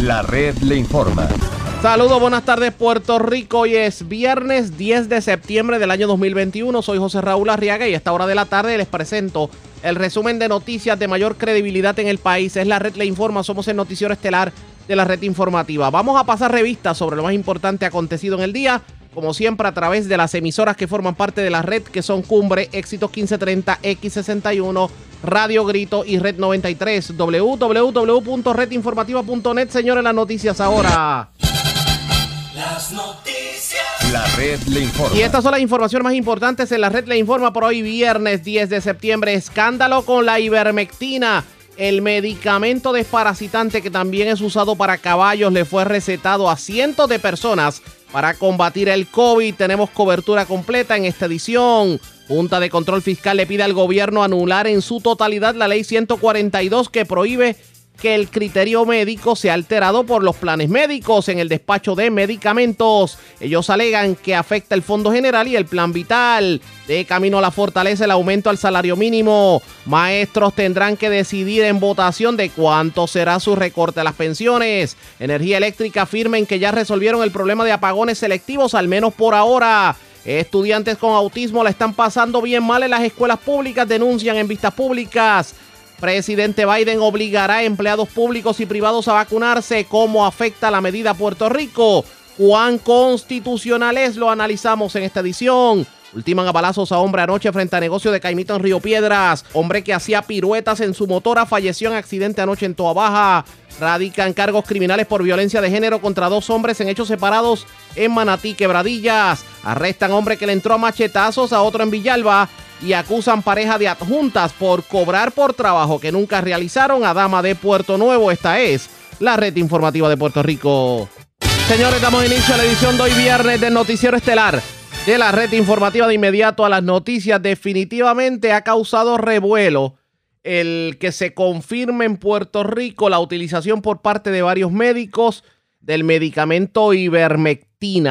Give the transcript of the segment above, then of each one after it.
La red le informa. Saludos, buenas tardes Puerto Rico. Hoy es viernes 10 de septiembre del año 2021. Soy José Raúl Arriaga y a esta hora de la tarde les presento el resumen de noticias de mayor credibilidad en el país. Es la red Le Informa. Somos el noticiero estelar de la red informativa. Vamos a pasar revistas sobre lo más importante acontecido en el día como siempre a través de las emisoras que forman parte de la red, que son Cumbre, Éxitos 1530, X61, Radio Grito y Red 93. www.redinformativa.net, señores, las noticias ahora. Las noticias. La red le informa. Y estas son las informaciones más importantes en la red le informa por hoy viernes 10 de septiembre. Escándalo con la ivermectina. El medicamento desparasitante que también es usado para caballos le fue recetado a cientos de personas para combatir el COVID. Tenemos cobertura completa en esta edición. Junta de Control Fiscal le pide al gobierno anular en su totalidad la ley 142 que prohíbe que el criterio médico sea alterado por los planes médicos en el despacho de medicamentos. Ellos alegan que afecta el Fondo General y el Plan Vital. De camino a la fortaleza el aumento al salario mínimo. Maestros tendrán que decidir en votación de cuánto será su recorte a las pensiones. Energía eléctrica afirmen que ya resolvieron el problema de apagones selectivos, al menos por ahora. Estudiantes con autismo la están pasando bien mal en las escuelas públicas, denuncian en vistas públicas. Presidente Biden obligará a empleados públicos y privados a vacunarse. ¿Cómo afecta la medida a Puerto Rico? ¿Cuán constitucional es? Lo analizamos en esta edición. Ultiman a balazos a hombre anoche frente a negocio de Caimito en Río Piedras. Hombre que hacía piruetas en su motora falleció en accidente anoche en Toa Baja. Radican cargos criminales por violencia de género contra dos hombres en hechos separados en Manatí, Quebradillas. Arrestan hombre que le entró a machetazos a otro en Villalba y acusan pareja de adjuntas por cobrar por trabajo que nunca realizaron a Dama de Puerto Nuevo. Esta es la red informativa de Puerto Rico. Señores, damos inicio a la edición de hoy viernes del Noticiero Estelar de la red informativa de inmediato a las noticias. Definitivamente ha causado revuelo el que se confirme en Puerto Rico la utilización por parte de varios médicos del medicamento ivermectina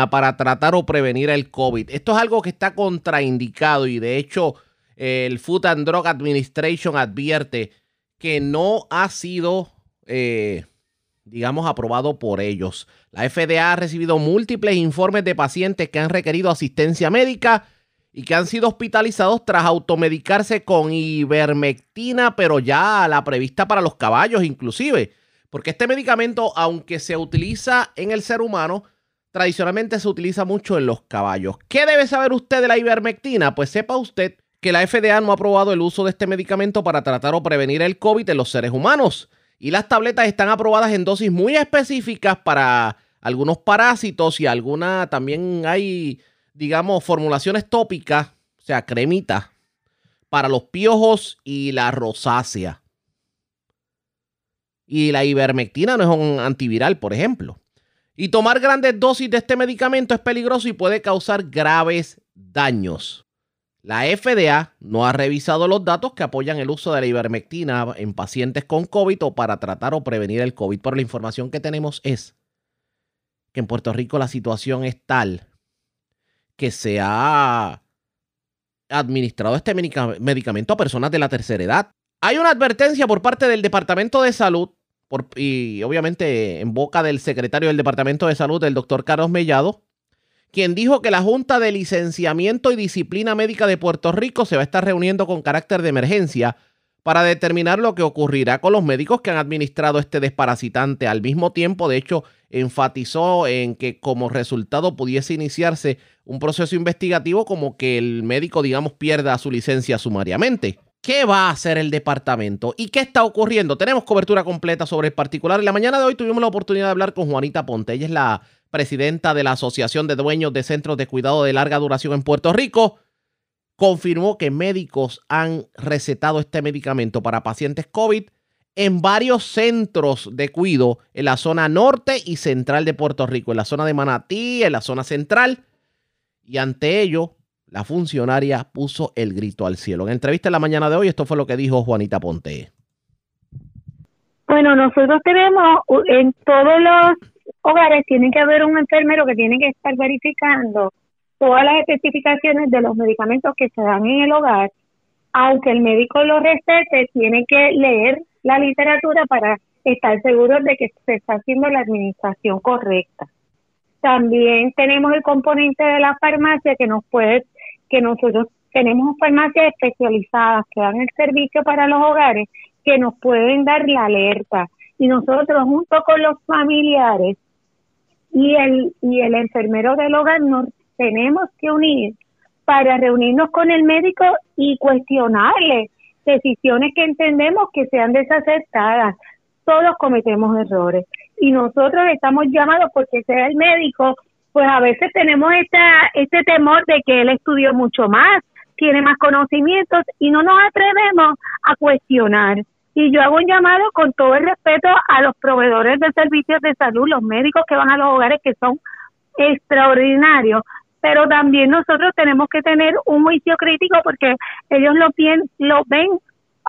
para tratar o prevenir el COVID. Esto es algo que está contraindicado y de hecho el Food and Drug Administration advierte que no ha sido, eh, digamos, aprobado por ellos. La FDA ha recibido múltiples informes de pacientes que han requerido asistencia médica y que han sido hospitalizados tras automedicarse con ivermectina, pero ya la prevista para los caballos inclusive. Porque este medicamento, aunque se utiliza en el ser humano, tradicionalmente se utiliza mucho en los caballos. ¿Qué debe saber usted de la ivermectina? Pues sepa usted que la FDA no ha aprobado el uso de este medicamento para tratar o prevenir el COVID en los seres humanos. Y las tabletas están aprobadas en dosis muy específicas para algunos parásitos y alguna también hay, digamos, formulaciones tópicas, o sea, cremitas, para los piojos y la rosácea. Y la ivermectina no es un antiviral, por ejemplo. Y tomar grandes dosis de este medicamento es peligroso y puede causar graves daños. La FDA no ha revisado los datos que apoyan el uso de la ivermectina en pacientes con COVID o para tratar o prevenir el COVID, pero la información que tenemos es que en Puerto Rico la situación es tal que se ha administrado este medicamento a personas de la tercera edad. Hay una advertencia por parte del Departamento de Salud y obviamente en boca del secretario del Departamento de Salud, el doctor Carlos Mellado, quien dijo que la Junta de Licenciamiento y Disciplina Médica de Puerto Rico se va a estar reuniendo con carácter de emergencia para determinar lo que ocurrirá con los médicos que han administrado este desparasitante. Al mismo tiempo, de hecho, enfatizó en que como resultado pudiese iniciarse un proceso investigativo como que el médico, digamos, pierda su licencia sumariamente. ¿Qué va a hacer el departamento? ¿Y qué está ocurriendo? Tenemos cobertura completa sobre el particular. En la mañana de hoy tuvimos la oportunidad de hablar con Juanita Ponte. Ella es la presidenta de la Asociación de Dueños de Centros de Cuidado de Larga Duración en Puerto Rico. Confirmó que médicos han recetado este medicamento para pacientes COVID en varios centros de cuidado en la zona norte y central de Puerto Rico, en la zona de Manatí, en la zona central. Y ante ello, la funcionaria puso el grito al cielo. En entrevista en la mañana de hoy, esto fue lo que dijo Juanita Ponte. Bueno, nosotros tenemos en todos los hogares tiene que haber un enfermero que tiene que estar verificando todas las especificaciones de los medicamentos que se dan en el hogar. Aunque el médico lo recete, tiene que leer la literatura para estar seguros de que se está haciendo la administración correcta. También tenemos el componente de la farmacia que nos puede, que nosotros tenemos farmacias especializadas que dan el servicio para los hogares que nos pueden dar la alerta y nosotros junto con los familiares y el y el enfermero del hogar nos tenemos que unir para reunirnos con el médico y cuestionarle decisiones que entendemos que sean desacertadas. Todos cometemos errores y nosotros estamos llamados porque sea el médico, pues a veces tenemos esta, este temor de que él estudió mucho más, tiene más conocimientos y no nos atrevemos a cuestionar. Y yo hago un llamado con todo el respeto a los proveedores de servicios de salud, los médicos que van a los hogares que son extraordinarios, pero también nosotros tenemos que tener un juicio crítico porque ellos lo, lo ven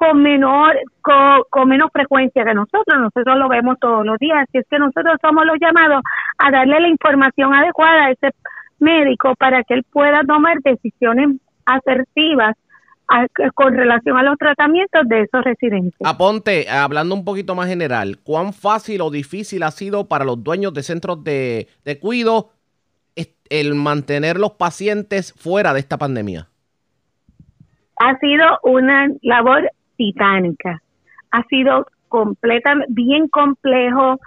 con menor con, menos frecuencia que nosotros, nosotros lo vemos todos los días, así es que nosotros somos los llamados a darle la información adecuada a ese médico para que él pueda tomar decisiones asertivas con relación a los tratamientos de esos residentes. Aponte, hablando un poquito más general, ¿cuán fácil o difícil ha sido para los dueños de centros de, de cuido el mantener los pacientes fuera de esta pandemia? Ha sido una labor titánica. Ha sido completamente bien complejo.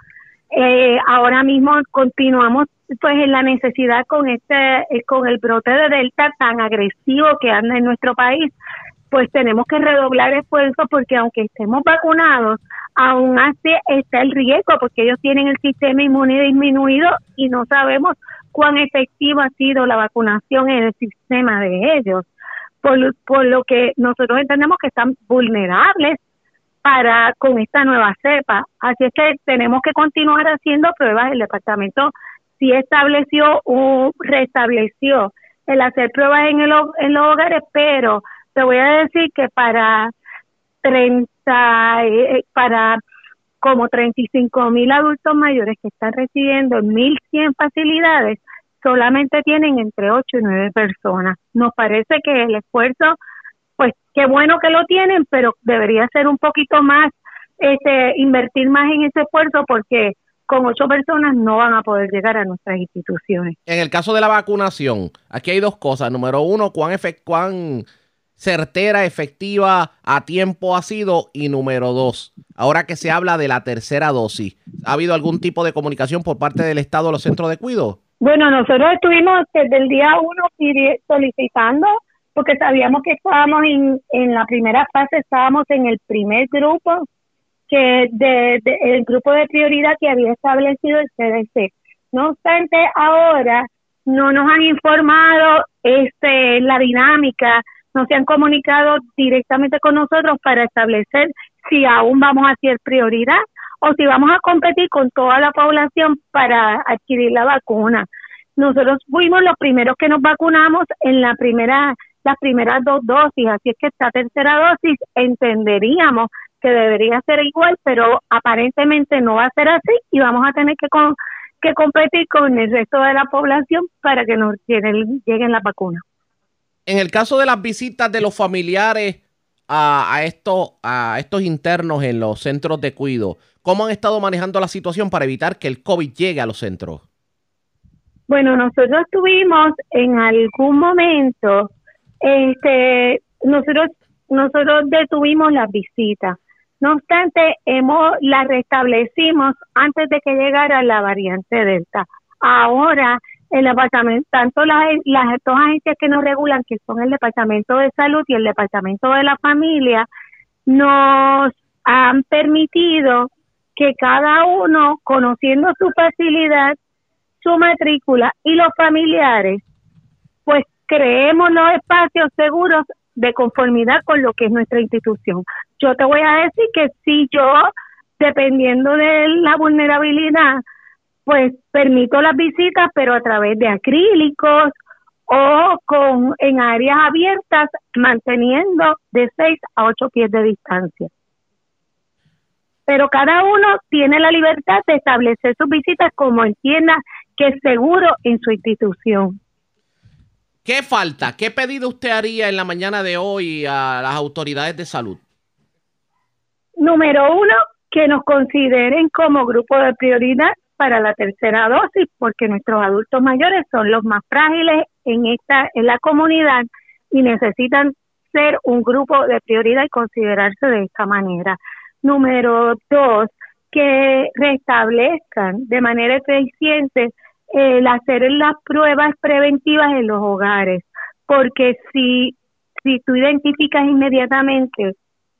Eh, ahora mismo continuamos pues en la necesidad con este eh, con el brote de delta tan agresivo que anda en nuestro país pues tenemos que redoblar esfuerzos porque aunque estemos vacunados aún así está el riesgo porque ellos tienen el sistema inmune disminuido y no sabemos cuán efectiva ha sido la vacunación en el sistema de ellos por, lo que nosotros entendemos que están vulnerables para con esta nueva cepa. Así es que tenemos que continuar haciendo pruebas. El departamento sí estableció o restableció el hacer pruebas en, el, en los hogares, pero te voy a decir que para 30, eh, para como 35 mil adultos mayores que están recibiendo en 1.100 facilidades, solamente tienen entre 8 y 9 personas. Nos parece que el esfuerzo, pues qué bueno que lo tienen, pero debería ser un poquito más, este, invertir más en ese esfuerzo porque con ocho personas no van a poder llegar a nuestras instituciones. En el caso de la vacunación, aquí hay dos cosas. Número uno, cuán, efect cuán certera, efectiva, a tiempo ha sido. Y número dos, ahora que se habla de la tercera dosis, ¿ha habido algún tipo de comunicación por parte del Estado a los centros de cuidado? Bueno, nosotros estuvimos desde el día uno solicitando porque sabíamos que estábamos en, en la primera fase, estábamos en el primer grupo, que de, el grupo de prioridad que había establecido el CDC. No obstante, ahora no nos han informado este la dinámica, no se han comunicado directamente con nosotros para establecer si aún vamos a hacer prioridad o si vamos a competir con toda la población para adquirir la vacuna. Nosotros fuimos los primeros que nos vacunamos en la primera las primeras dos dosis, así es que esta tercera dosis entenderíamos que debería ser igual, pero aparentemente no va a ser así y vamos a tener que que competir con el resto de la población para que nos lleguen, lleguen las vacunas. En el caso de las visitas de los familiares a, a, estos, a estos internos en los centros de cuido, ¿Cómo han estado manejando la situación para evitar que el COVID llegue a los centros? Bueno, nosotros tuvimos en algún momento, este, nosotros, nosotros detuvimos las visitas. No obstante, hemos la restablecimos antes de que llegara la variante Delta. Ahora, el departamento, tanto las, las dos agencias que nos regulan, que son el Departamento de Salud y el Departamento de la Familia, nos han permitido que cada uno, conociendo su facilidad, su matrícula y los familiares, pues creemos los espacios seguros de conformidad con lo que es nuestra institución. Yo te voy a decir que si yo, dependiendo de la vulnerabilidad, pues permito las visitas, pero a través de acrílicos o con en áreas abiertas, manteniendo de 6 a 8 pies de distancia pero cada uno tiene la libertad de establecer sus visitas como entienda que es seguro en su institución. ¿Qué falta? ¿Qué pedido usted haría en la mañana de hoy a las autoridades de salud? Número uno, que nos consideren como grupo de prioridad para la tercera dosis, porque nuestros adultos mayores son los más frágiles en esta en la comunidad y necesitan ser un grupo de prioridad y considerarse de esta manera. Número dos, que restablezcan de manera eficiente el hacer las pruebas preventivas en los hogares, porque si, si tú identificas inmediatamente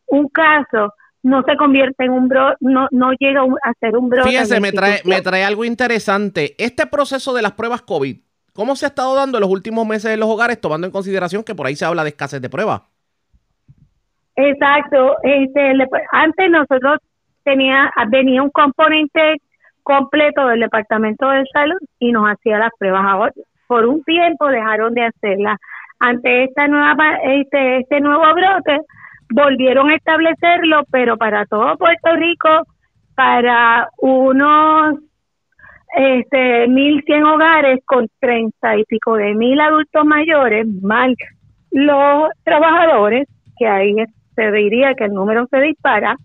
un caso, no se convierte en un bro, no, no llega a ser un brote. Fíjense, me trae, me trae algo interesante. Este proceso de las pruebas COVID, ¿cómo se ha estado dando en los últimos meses en los hogares, tomando en consideración que por ahí se habla de escasez de pruebas? Exacto. Este, antes nosotros tenía, venía un componente completo del Departamento de Salud y nos hacía las pruebas. Ahora, por un tiempo dejaron de hacerlas. Ante esta nueva, este, este nuevo brote, volvieron a establecerlo, pero para todo Puerto Rico, para unos este, 1.100 hogares con treinta y pico de mil adultos mayores, más los trabajadores, que ahí se diría que el número se dispara,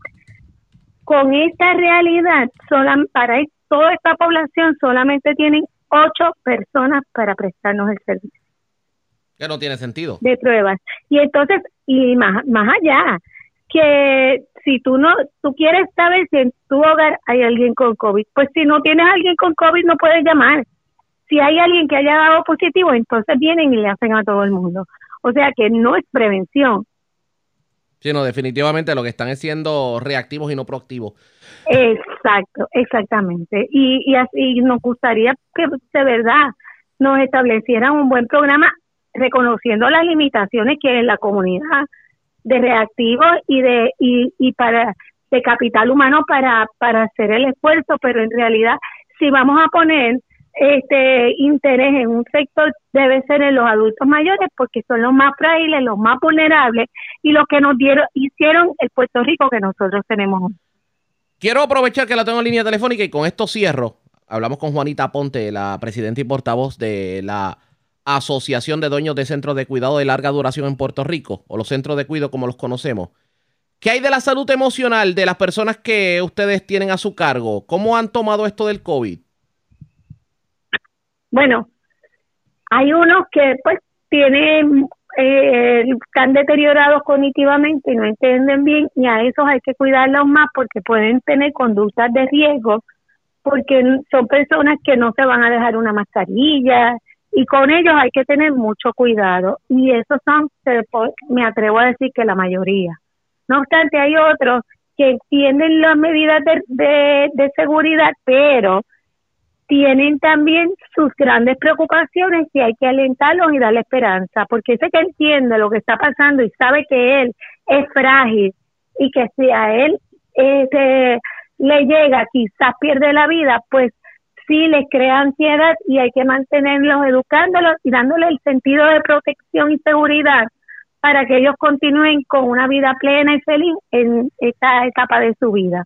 con esta realidad, para toda esta población solamente tienen ocho personas para prestarnos el servicio. Que no tiene sentido. De pruebas. Y entonces, y más, más allá, que si tú no, tú quieres saber si en tu hogar hay alguien con COVID, pues si no tienes alguien con COVID no puedes llamar. Si hay alguien que haya dado positivo, entonces vienen y le hacen a todo el mundo. O sea que no es prevención. Sí, no, definitivamente lo que están es siendo reactivos y no proactivos. Exacto, exactamente. Y, y así nos gustaría que de verdad nos establecieran un buen programa reconociendo las limitaciones que hay en la comunidad de reactivos y de y, y para de capital humano para para hacer el esfuerzo pero en realidad si vamos a poner este interés en un sector debe ser en los adultos mayores porque son los más frágiles los más vulnerables y los que nos dieron hicieron el Puerto Rico que nosotros tenemos quiero aprovechar que la tengo en línea telefónica y con esto cierro hablamos con Juanita Ponte la presidenta y portavoz de la Asociación de Dueños de Centros de Cuidado de Larga Duración en Puerto Rico, o los centros de cuidado como los conocemos. ¿Qué hay de la salud emocional de las personas que ustedes tienen a su cargo? ¿Cómo han tomado esto del COVID? Bueno, hay unos que pues tienen, eh, están deteriorados cognitivamente y no entienden bien y a esos hay que cuidarlos más porque pueden tener conductas de riesgo porque son personas que no se van a dejar una mascarilla, y con ellos hay que tener mucho cuidado y esos son, me atrevo a decir que la mayoría. No obstante, hay otros que tienen las medidas de, de, seguridad, pero tienen también sus grandes preocupaciones y hay que alentarlos y darle esperanza, porque ese que entiende lo que está pasando y sabe que él es frágil y que si a él este, le llega, quizás pierde la vida, pues sí les crea ansiedad y hay que mantenerlos educándolos y dándoles el sentido de protección y seguridad para que ellos continúen con una vida plena y feliz en esta etapa de su vida.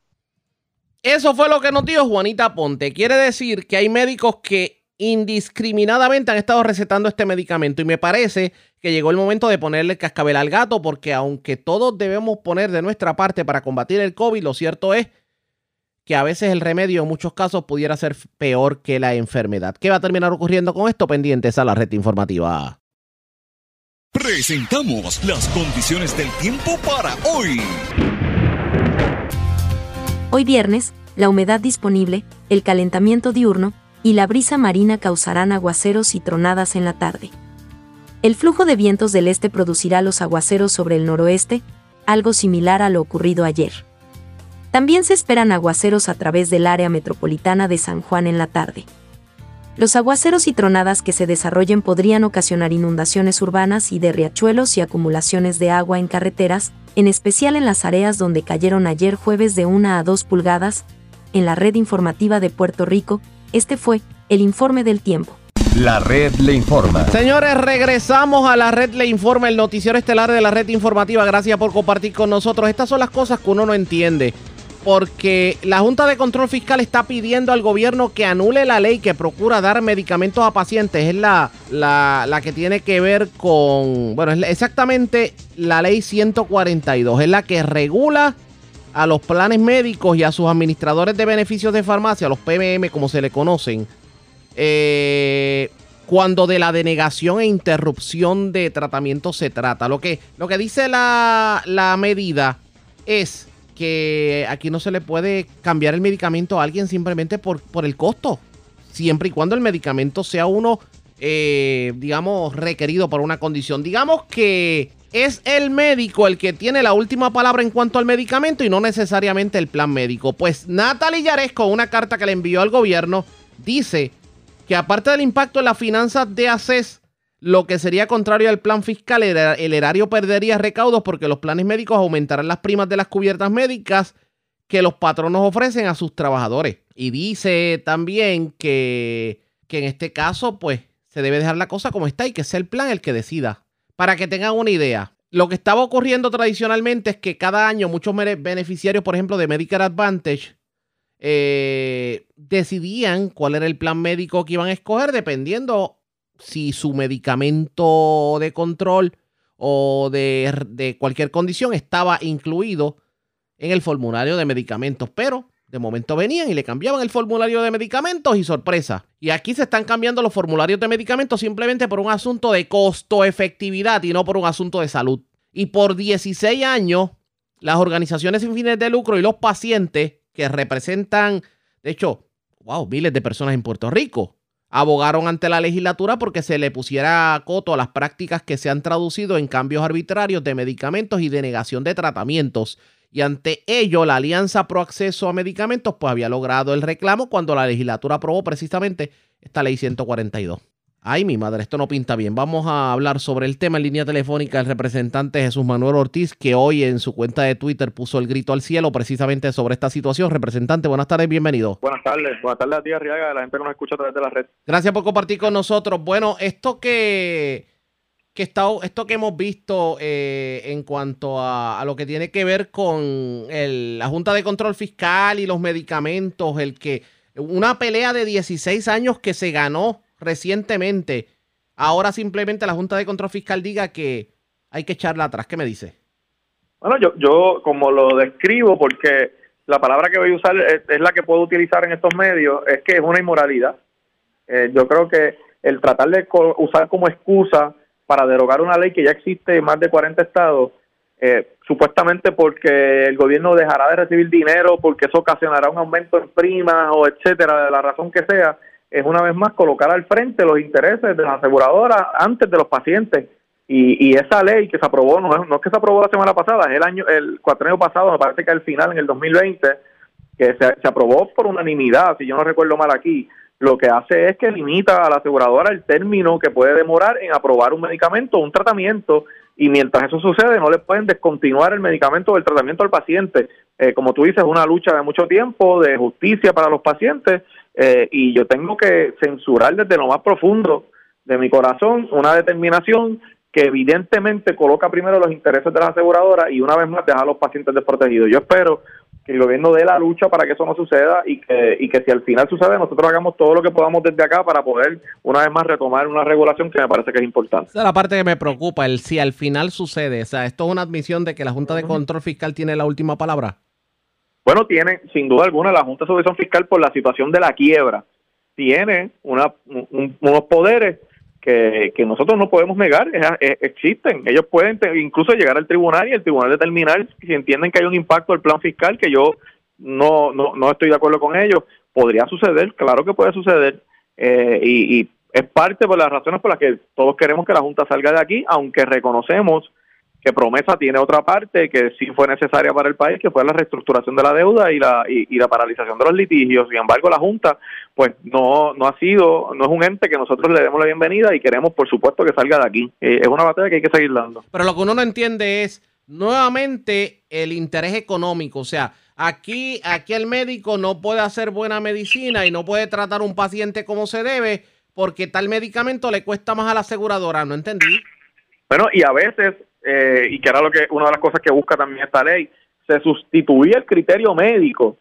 Eso fue lo que nos dijo Juanita Ponte. Quiere decir que hay médicos que indiscriminadamente han estado recetando este medicamento y me parece que llegó el momento de ponerle cascabel al gato porque aunque todos debemos poner de nuestra parte para combatir el COVID, lo cierto es que a veces el remedio en muchos casos pudiera ser peor que la enfermedad. ¿Qué va a terminar ocurriendo con esto? Pendientes a la red informativa. Presentamos las condiciones del tiempo para hoy. Hoy viernes, la humedad disponible, el calentamiento diurno y la brisa marina causarán aguaceros y tronadas en la tarde. El flujo de vientos del este producirá los aguaceros sobre el noroeste, algo similar a lo ocurrido ayer. También se esperan aguaceros a través del área metropolitana de San Juan en la tarde. Los aguaceros y tronadas que se desarrollen podrían ocasionar inundaciones urbanas y de riachuelos y acumulaciones de agua en carreteras, en especial en las áreas donde cayeron ayer jueves de 1 a 2 pulgadas. En la red informativa de Puerto Rico, este fue el informe del tiempo. La red le informa. Señores, regresamos a la red le informa, el noticiero estelar de la red informativa. Gracias por compartir con nosotros. Estas son las cosas que uno no entiende porque la Junta de Control Fiscal está pidiendo al gobierno que anule la ley que procura dar medicamentos a pacientes. Es la, la, que tiene que ver con, bueno, es exactamente la ley 142, es la que regula a los planes médicos y a sus administradores de beneficios de farmacia, los PMM como se le conocen, eh, cuando de la denegación e interrupción de tratamiento se trata. Lo que, lo que dice la, la medida es que aquí no se le puede cambiar el medicamento a alguien simplemente por, por el costo, siempre y cuando el medicamento sea uno, eh, digamos, requerido por una condición. Digamos que es el médico el que tiene la última palabra en cuanto al medicamento y no necesariamente el plan médico. Pues Natalie Yaresco, una carta que le envió al gobierno, dice que aparte del impacto en las finanzas de ACES, lo que sería contrario al plan fiscal, el erario perdería recaudos porque los planes médicos aumentarán las primas de las cubiertas médicas que los patronos ofrecen a sus trabajadores. Y dice también que, que en este caso, pues, se debe dejar la cosa como está y que sea el plan el que decida. Para que tengan una idea, lo que estaba ocurriendo tradicionalmente es que cada año muchos beneficiarios, por ejemplo, de Medicare Advantage, eh, decidían cuál era el plan médico que iban a escoger dependiendo si su medicamento de control o de, cualquier condición estaba incluido en el formulario de medicamentos, pero de momento venían y le cambiaban el formulario de medicamentos y sorpresa. Y aquí se están cambiando los formularios de medicamentos simplemente por un asunto de costo-efectividad y no por un asunto de salud. Y por 16 años, las organizaciones sin fines de lucro y los pacientes que representan, de hecho, wow, miles de personas en Puerto Rico, abogaron ante la legislatura porque se le pusiera coto a las prácticas que se han traducido en cambios arbitrarios de medicamentos y denegación de tratamientos. Y ante ello, la Alianza Pro Acceso a Medicamentos pues había logrado el reclamo cuando la legislatura aprobó precisamente esta ley 142. Ay, mi madre, esto no pinta bien. Vamos a hablar sobre el tema en línea telefónica el representante Jesús Manuel Ortiz, que hoy en su cuenta de Twitter puso el grito al cielo precisamente sobre esta situación. Representante, buenas tardes, bienvenido. Buenas tardes, buenas tardes a ti, Arriaga, la gente que nos escucha a través de la red. Gracias por compartir con nosotros. Bueno, esto que, que está, esto que hemos visto eh, en cuanto a, lo que tiene que ver con la Junta de Control Fiscal y los medicamentos, el que una pelea de 16 años que se ganó recientemente, ahora simplemente la Junta de Control Fiscal diga que hay que echarla atrás. ¿Qué me dice? Bueno, yo, yo como lo describo, porque la palabra que voy a usar es, la que puedo utilizar en estos medios, es que es una inmoralidad. Eh, yo creo que el tratar de usar como excusa para derogar una ley que ya existe en más de 40 estados, eh, supuestamente porque el gobierno dejará de recibir dinero, porque eso ocasionará un aumento en primas o etcétera, de la razón que sea, es una vez más colocar al frente los intereses de la aseguradora antes de los pacientes. Y, y esa ley que se aprobó, no es, no es que se aprobó la semana pasada, es el año, el cuatrenio pasado, me parece que al final, en el 2020, que se, se aprobó por unanimidad, si yo no recuerdo mal aquí, lo que hace es que limita a la aseguradora el término que puede demorar en aprobar un medicamento o un tratamiento y mientras eso sucede no le pueden descontinuar el medicamento o el tratamiento al paciente. Eh, como tú dices, es una lucha de mucho tiempo, de justicia para los pacientes eh, y yo tengo que censurar desde lo más profundo de mi corazón una determinación que evidentemente coloca primero los intereses de la aseguradora y una vez más deja a los pacientes desprotegidos. Yo espero que el gobierno dé la lucha para que eso no suceda y que, y que si al final sucede, nosotros hagamos todo lo que podamos desde acá para poder una vez más retomar una regulación que me parece que es importante. Esa es la parte que me preocupa, el si al final sucede. O sea, ¿esto es una admisión de que la Junta de Control Fiscal tiene la última palabra? Bueno, tiene sin duda alguna la Junta de Supervisión Fiscal por la situación de la quiebra. Tiene una, unos poderes que, que, nosotros no podemos negar, existen. Ellos pueden incluso llegar al tribunal y el tribunal determinar si entienden que hay un impacto del plan fiscal, que yo no, no, no estoy de acuerdo con ellos. Podría suceder, claro que puede suceder, eh, y, y es parte por las razones por las que todos queremos que la Junta salga de aquí, aunque reconocemos que Promesa tiene otra parte que sí fue necesaria para el país, que fue la reestructuración de la deuda y la, y, la paralización de los litigios. Sin embargo, la Junta pues no, no ha sido, no es un ente que nosotros le demos la bienvenida y queremos, por supuesto, que salga de aquí. Eh, es una batalla que hay que seguir dando. Pero lo que uno no entiende es nuevamente el interés económico. O sea, aquí, aquí el médico no puede hacer buena medicina y no puede tratar un paciente como se debe porque tal medicamento le cuesta más a la aseguradora. ¿No entendí? Bueno, y a veces eh, y que era lo que una de las cosas que busca también esta ley, se sustituía el criterio médico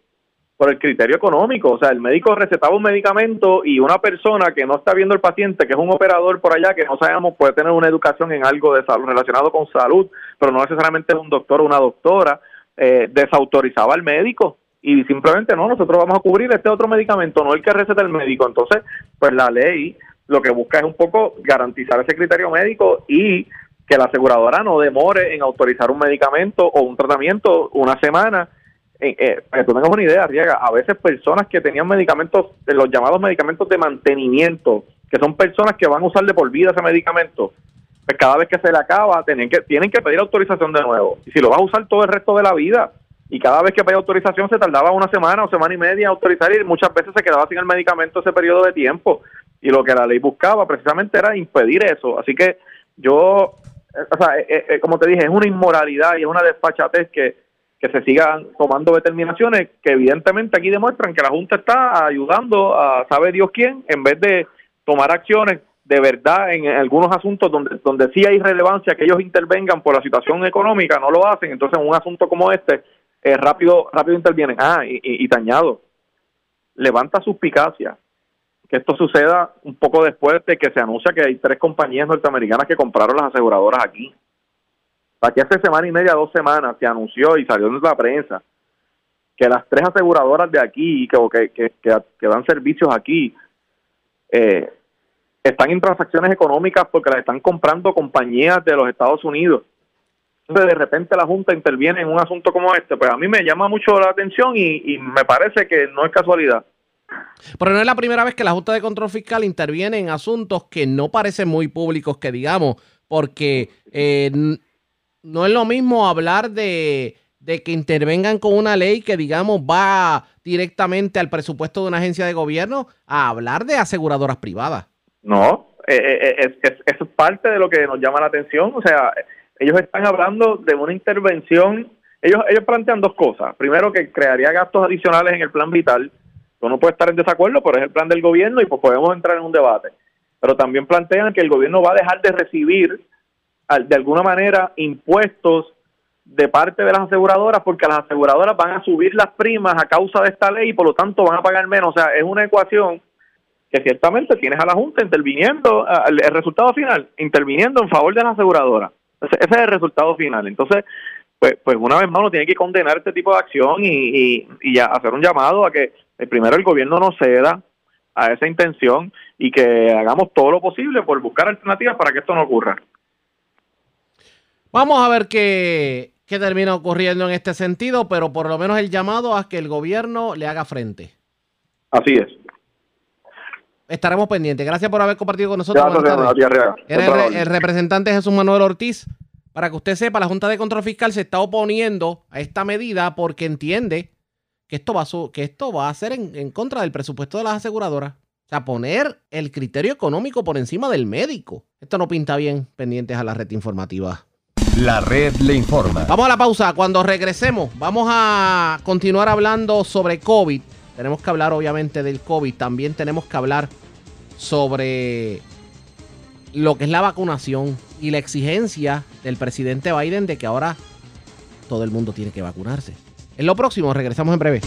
por el criterio económico. O sea, el médico recetaba un medicamento y una persona que no está viendo el paciente, que es un operador por allá, que no sabemos, puede tener una educación en algo de salud relacionado con salud, pero no necesariamente es un doctor o una doctora, eh, desautorizaba al médico y simplemente no, nosotros vamos a cubrir este otro medicamento, no el que receta el médico. Entonces, pues la ley lo que busca es un poco garantizar ese criterio médico y que la aseguradora no demore en autorizar un medicamento o un tratamiento una semana. Eh, eh, para que tú tengas una idea, Riega, a veces personas que tenían medicamentos, los llamados medicamentos de mantenimiento, que son personas que van a usar de por vida ese medicamento, pues cada vez que se le acaba tienen que, tienen que pedir autorización de nuevo. Y si lo vas a usar todo el resto de la vida, y cada vez que pedía autorización se tardaba una semana o semana y media en autorizar y muchas veces se quedaba sin el medicamento ese periodo de tiempo. Y lo que la ley buscaba precisamente era impedir eso. Así que yo, eh, o sea, eh, eh, como te dije, es una inmoralidad y es una despachatez que, que se sigan tomando determinaciones que evidentemente aquí demuestran que la Junta está ayudando a sabe Dios quién en vez de tomar acciones de verdad en algunos asuntos donde donde sí hay relevancia que ellos intervengan por la situación económica, no lo hacen. Entonces, en un asunto como este, eh, rápido rápido intervienen. Ah, y, y, levanta suspicacia que esto suceda un poco después de que se anuncia que hay tres compañías norteamericanas que compraron las aseguradoras aquí. Aquí hace semana y media, dos semanas, se anunció y salió en la prensa que las tres aseguradoras de aquí que, dan servicios aquí eh, están en transacciones económicas porque las están comprando compañías de los Estados Unidos de repente la Junta interviene en un asunto como este, pues a mí me llama mucho la atención y, me parece que no es casualidad. Pero no es la primera vez que la Junta de Control Fiscal interviene en asuntos que no parecen muy públicos, que digamos, porque eh, no es lo mismo hablar de, que intervengan con una ley que, digamos, va directamente al presupuesto de una agencia de gobierno a hablar de aseguradoras privadas. No, eh, eh, es, es parte de lo que nos llama la atención. O sea, ellos están hablando de una intervención, ellos, ellos plantean dos cosas. Primero, que crearía gastos adicionales en el plan vital. Uno puede estar en desacuerdo, pero es el plan del gobierno y pues podemos entrar en un debate. Pero también plantean que el gobierno va a dejar de recibir de alguna manera impuestos de parte de las aseguradoras porque las aseguradoras van a subir las primas a causa de esta ley y por lo tanto van a pagar menos. O sea, es una ecuación que ciertamente tienes a la Junta interviniendo, el resultado final, interviniendo en favor de las aseguradoras. Ese, es el resultado final. Entonces, pues, pues una vez más uno tiene que condenar este tipo de acción y, y, hacer un llamado a que eh, primero el gobierno no ceda a esa intención y que hagamos todo lo posible por buscar alternativas para que esto no ocurra. Vamos a ver qué, qué termina ocurriendo en este sentido, pero por lo menos el llamado a que el gobierno le haga frente. Así es. Estaremos pendientes. Gracias por haber compartido con nosotros. Era el, representante Jesús Manuel Ortiz. Para que usted sepa, la Junta de Control Fiscal se está oponiendo a esta medida porque entiende que esto va a, que esto va a ser en, contra del presupuesto de las aseguradoras. O sea, poner el criterio económico por encima del médico. Esto no pinta bien pendientes a la red informativa. La red le informa. Vamos a la pausa. Cuando regresemos, vamos a continuar hablando sobre COVID. Tenemos que hablar obviamente del COVID. También tenemos que hablar sobre lo que es la vacunación y la exigencia del presidente Biden de que ahora todo el mundo tiene que vacunarse. En lo próximo, regresamos en breve.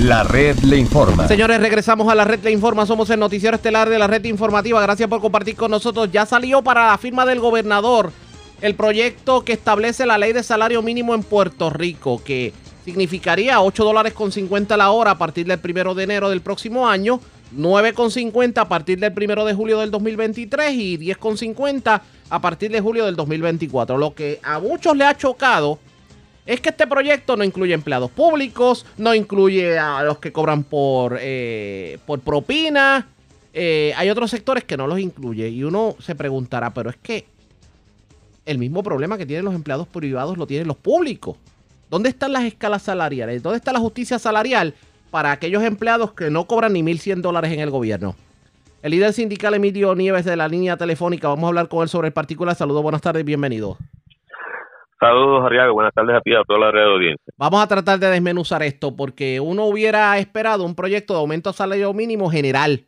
La red le informa. Señores, regresamos a la red le informa. Somos el noticiero estelar de la red informativa. Gracias por compartir con nosotros. Ya salió para la firma del gobernador el proyecto que establece la ley de salario mínimo en Puerto Rico, que significaría 8 dólares con 50 la hora a partir del primero de enero del próximo año, 9,50 a partir del primero de julio del 2023 y 10,50 a partir de julio del 2024. Lo que a muchos le ha chocado es que este proyecto no incluye empleados públicos, no incluye a los que cobran por, eh, por propina. Eh, hay otros sectores que no los incluye y uno se preguntará, pero es que el mismo problema que tienen los empleados privados lo tienen los públicos. ¿Dónde están las escalas salariales? ¿Dónde está la justicia salarial para aquellos empleados que no cobran ni 1.100 dólares en el gobierno? El líder sindical Emilio Nieves de la línea telefónica, vamos a hablar con él sobre el particular. Saludos, buenas tardes, bienvenido. Saludos, Arriaga, buenas tardes a ti, a toda la red de audiencia. Vamos a tratar de desmenuzar esto porque uno hubiera esperado un proyecto de aumento de salario mínimo general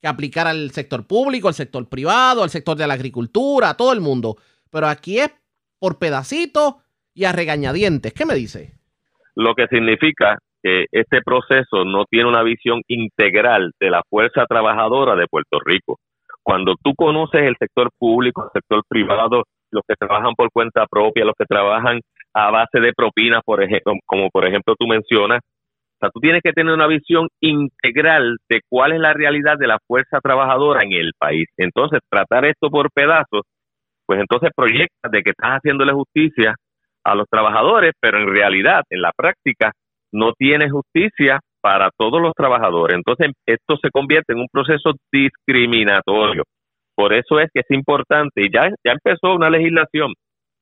que aplicara al sector público, al sector privado, al sector de la agricultura, a todo el mundo. Pero aquí es por pedacitos y a regañadientes. ¿Qué me dice? Lo que significa que este proceso no tiene una visión integral de la fuerza trabajadora de Puerto Rico. Cuando tú conoces el sector público, el sector privado, los que trabajan por cuenta propia, los que trabajan a base de propinas, por ejemplo, como por ejemplo tú mencionas. O sea, tú tienes que tener una visión integral de cuál es la realidad de la fuerza trabajadora en el país. Entonces, tratar esto por pedazos, pues entonces proyectas de que estás haciéndole justicia a los trabajadores, pero en realidad, en la práctica, no tiene justicia para todos los trabajadores. Entonces, esto se convierte en un proceso discriminatorio. Por eso es que es importante, y ya, ya empezó una legislación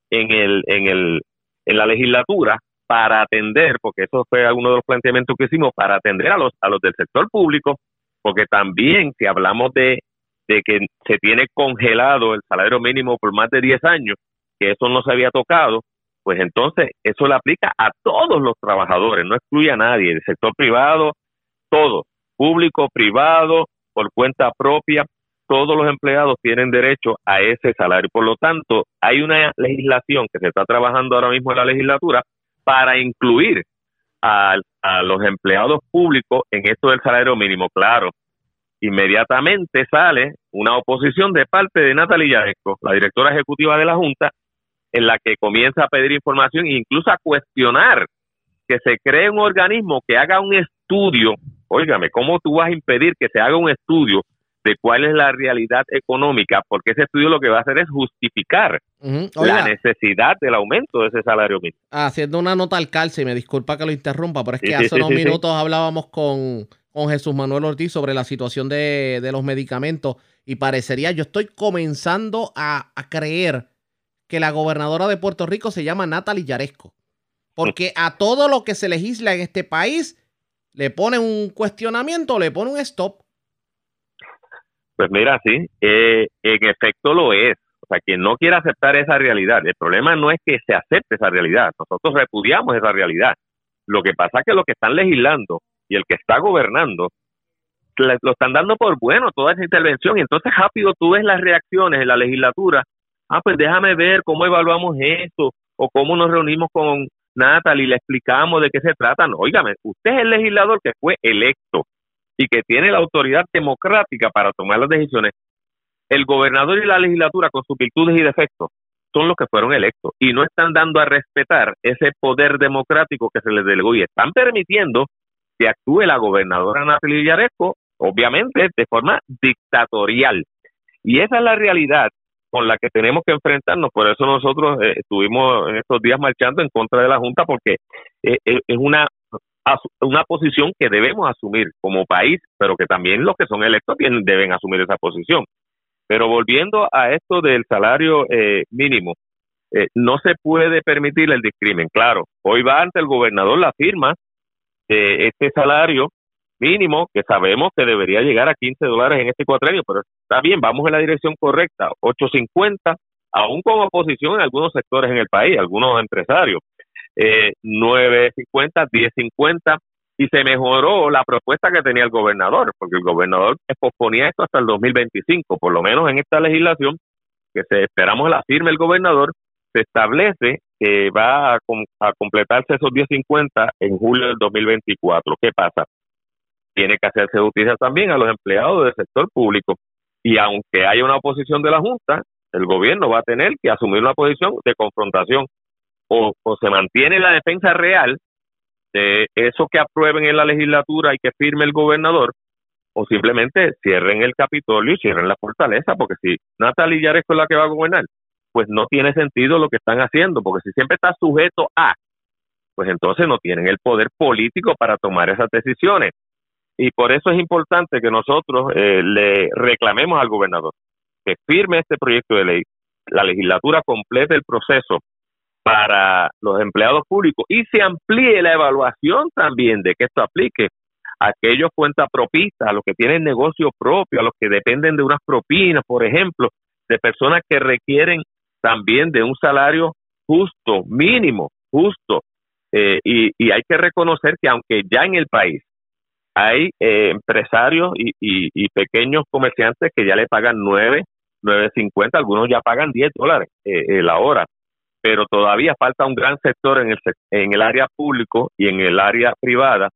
en, el, en, el, en la legislatura para atender, porque eso fue uno de los planteamientos que hicimos, para atender a los, a los del sector público, porque también si hablamos de, de que se tiene congelado el salario mínimo por más de 10 años, que eso no se había tocado, pues entonces eso le aplica a todos los trabajadores, no excluye a nadie, el sector privado, todo, público, privado, por cuenta propia, todos los empleados tienen derecho a ese salario. Por lo tanto, hay una legislación que se está trabajando ahora mismo en la legislatura para incluir a, los empleados públicos en esto del salario mínimo. Claro, inmediatamente sale una oposición de parte de Natalia Yaresco, la directora ejecutiva de la Junta, en la que comienza a pedir información e incluso a cuestionar que se cree un organismo que haga un estudio, óigame, ¿cómo tú vas a impedir que se haga un estudio de cuál es la realidad económica? Porque ese estudio lo que va a hacer es justificar la necesidad del aumento de ese salario mínimo. Haciendo una nota al calce, y me disculpa que lo interrumpa, pero es que hace unos minutos hablábamos con, con Jesús Manuel Ortiz sobre la situación de, de los medicamentos y parecería, yo estoy comenzando a, a creer que la gobernadora de Puerto Rico se llama Natalie Yaresco. Porque a todo lo que se legisla en este país le pone un cuestionamiento, le pone un stop. Pues mira, sí, eh, en efecto lo es. O sea, quien no quiere aceptar esa realidad, el problema no es que se acepte esa realidad, nosotros repudiamos esa realidad. Lo que pasa es que los que están legislando y el que está gobernando lo están dando por bueno toda esa intervención y entonces rápido tú ves las reacciones en la legislatura ah, pues déjame ver cómo evaluamos eso o cómo nos reunimos con Natalie y le explicamos de qué se trata. No, óigame, usted es el legislador que fue electo y que tiene la autoridad democrática para tomar las decisiones. El gobernador y la legislatura, con sus virtudes y defectos, son los que fueron electos y no están dando a respetar ese poder democrático que se les delegó y están permitiendo que actúe la gobernadora Natalie Villaresco, obviamente de forma dictatorial. Y esa es la realidad con la que tenemos que enfrentarnos. Por eso nosotros eh, estuvimos en estos días marchando en contra de la Junta porque eh, eh, es una una posición que debemos asumir como país, pero que también los que son electos deben asumir esa posición. Pero volviendo a esto del salario mínimo, no se puede permitir el discrimen. Claro, hoy va ante el gobernador la firma de este salario mínimo que sabemos que debería llegar a 15 dólares en este cuatrenio, pero está bien, vamos en la dirección correcta, 8.50, aún con oposición en algunos sectores en el país, algunos empresarios, eh, 9.50, 10.50, y se mejoró la propuesta que tenía el gobernador, porque el gobernador posponía esto hasta el 2025, por lo menos en esta legislación que se esperamos la firme el gobernador, se establece que va a, a completarse esos 10.50 en julio del 2024. ¿Qué pasa? tiene que hacerse justicia también a los empleados del sector público. Y aunque haya una oposición de la Junta, el gobierno va a tener que asumir una posición de confrontación. O, se mantiene la defensa real de eso que aprueben en la legislatura y que firme el gobernador, o simplemente cierren el Capitolio y cierren la fortaleza, porque si Natalia Yaresco es la que va a gobernar, pues no tiene sentido lo que están haciendo, porque si siempre está sujeto a, pues entonces no tienen el poder político para tomar esas decisiones. Y por eso es importante que nosotros eh, le reclamemos al gobernador que firme este proyecto de ley, la legislatura complete el proceso para los empleados públicos y se amplíe la evaluación también de que esto aplique a aquellos cuentapropistas, a los que tienen negocio propio, a los que dependen de unas propinas, por ejemplo, de personas que requieren también de un salario justo, mínimo, justo. Eh, y, y hay que reconocer que aunque ya en el país hay eh, empresarios y, y, pequeños comerciantes que ya le pagan 9, 9.50, algunos ya pagan 10 dólares eh, eh, la hora, pero todavía falta un gran sector en el, en el área público y en el área privada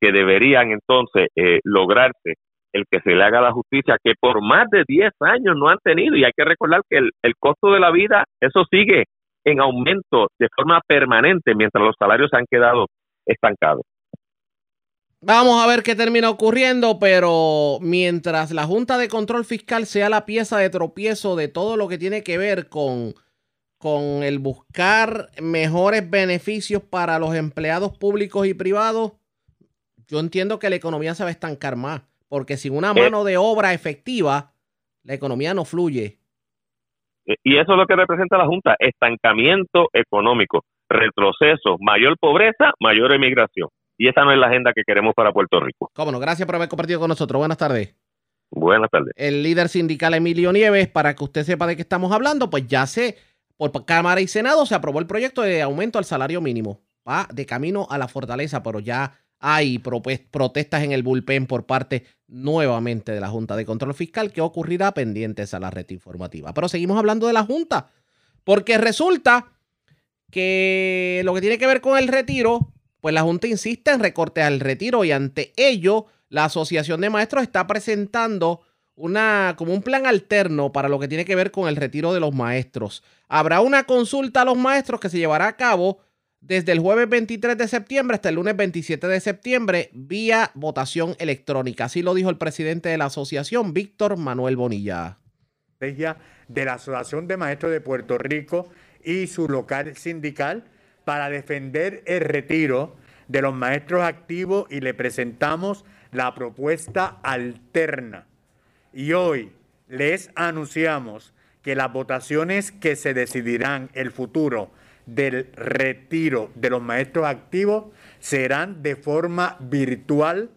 que deberían entonces eh, lograrse el que se le haga la justicia que por más de 10 años no han tenido y hay que recordar que el, el costo de la vida, eso sigue en aumento de forma permanente mientras los salarios han quedado estancados. Vamos a ver qué termina ocurriendo, pero mientras la Junta de Control Fiscal sea la pieza de tropiezo de todo lo que tiene que ver con, con el buscar mejores beneficios para los empleados públicos y privados, yo entiendo que la economía se va a estancar más, porque sin una eh. mano de obra efectiva, la economía no fluye. Eh, y eso es lo que representa la Junta, estancamiento económico, retroceso, mayor pobreza, mayor emigración. Y esa no es la agenda que queremos para Puerto Rico. Cómo no, gracias por haber compartido con nosotros. Buenas tardes. Buenas tardes. El líder sindical Emilio Nieves, para que usted sepa de qué estamos hablando, pues ya sé, por Cámara y Senado se aprobó el proyecto de aumento al salario mínimo. Va de camino a la fortaleza, pero ya hay protestas en el bullpen por parte nuevamente de la Junta de Control Fiscal que ocurrirá pendientes a la red informativa. Pero seguimos hablando de la Junta, porque resulta que lo que tiene que ver con el retiro, pues la Junta insiste en recortes al retiro y ante ello la Asociación de Maestros está presentando una como un plan alterno para lo que tiene que ver con el retiro de los maestros. Habrá una consulta a los maestros que se llevará a cabo desde el jueves 23 de septiembre hasta el lunes 27 de septiembre vía votación electrónica. Así lo dijo el presidente de la asociación, Víctor Manuel Bonilla. De la Asociación de Maestros de Puerto Rico y su local sindical para defender el retiro de los maestros activos y le presentamos la propuesta alterna. Y hoy les anunciamos que las votaciones que se decidirán el futuro del retiro de los maestros activos serán de forma virtual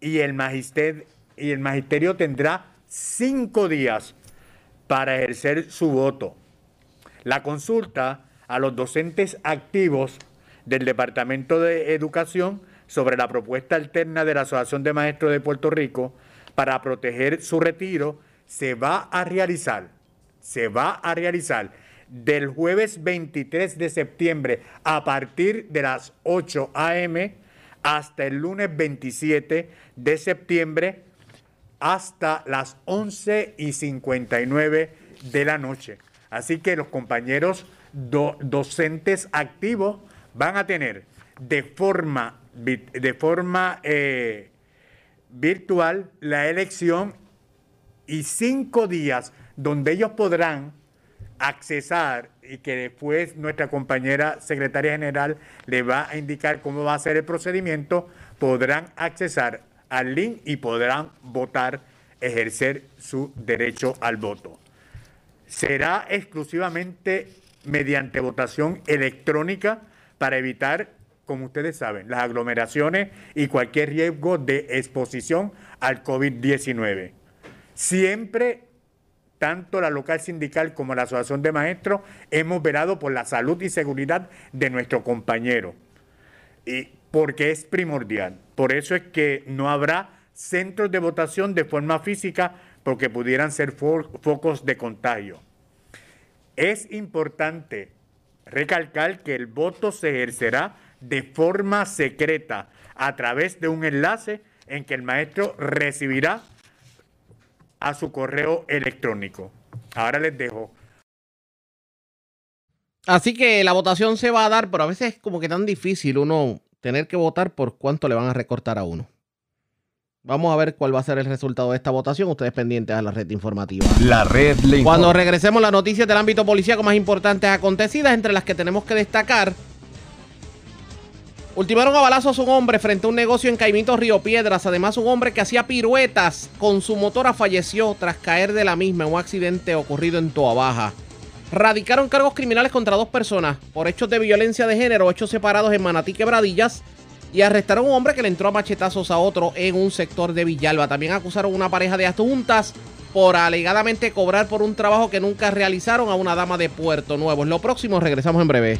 y el, magisterio, tendrá cinco días para ejercer su voto. La consulta a los docentes activos del Departamento de Educación sobre la propuesta alterna de la Asociación de Maestros de Puerto Rico para proteger su retiro se va a realizar, se va a realizar del jueves 23 de septiembre a partir de las 8 a.m. hasta el lunes 27 de septiembre hasta las 11 y 59 de la noche. Así que los compañeros docentes activos van a tener de forma, de forma eh, virtual la elección y cinco días donde ellos podrán accesar y que después nuestra compañera secretaria general le va a indicar cómo va a ser el procedimiento, podrán accesar al link y podrán votar, ejercer su derecho al voto. Será exclusivamente mediante votación electrónica para evitar, como ustedes saben, las aglomeraciones y cualquier riesgo de exposición al COVID-19. Siempre tanto la local sindical como la asociación de maestros hemos velado por la salud y seguridad de nuestro compañero. Y porque es primordial. Por eso es que no habrá centros de votación de forma física porque pudieran ser focos de contagio. Es importante recalcar que el voto se ejercerá de forma secreta a través de un enlace en que el maestro recibirá a su correo electrónico. Ahora les dejo. Así que la votación se va a dar, pero a veces es como que tan difícil uno tener que votar por cuánto le van a recortar a uno. Vamos a ver cuál va a ser el resultado de esta votación. Ustedes pendientes a la red informativa. La red le Cuando regresemos las noticias del ámbito policíaco más importantes acontecidas, entre las que tenemos que destacar Ultimaron a balazos a un hombre frente a un negocio en Caimito Río Piedras. Además, un hombre que hacía piruetas con su motora falleció tras caer de la misma en un accidente ocurrido en Toa Baja. Radicaron cargos criminales contra dos personas por hechos de violencia de género, hechos separados en Manatí Quebradillas. Y arrestaron a un hombre que le entró a machetazos a otro en un sector de Villalba. También acusaron a una pareja de adjuntas por alegadamente cobrar por un trabajo que nunca realizaron a una dama de Puerto Nuevo. En lo próximo regresamos en breve.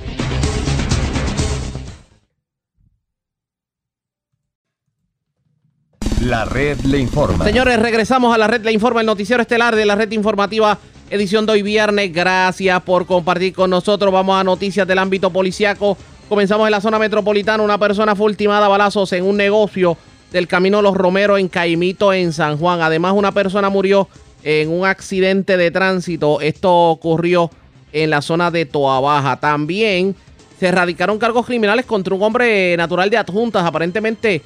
La red le informa. Señores, regresamos a la red le informa, el noticiero estelar de la red informativa, edición de hoy viernes. Gracias por compartir con nosotros. Vamos a noticias del ámbito policiaco. Comenzamos en la zona metropolitana. Una persona fue ultimada a balazos en un negocio del Camino Los Romeros en Caimito, en San Juan. Además, una persona murió en un accidente de tránsito. Esto ocurrió en la zona de Toa Baja. También se erradicaron cargos criminales contra un hombre natural de adjuntas. Aparentemente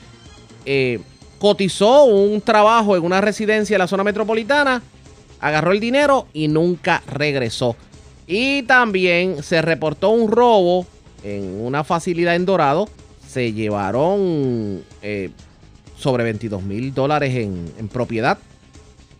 eh, cotizó un trabajo en una residencia en la zona metropolitana, agarró el dinero y nunca regresó. Y también se reportó un robo en una facilidad en Dorado. Se llevaron eh, sobre 22 mil dólares en, propiedad.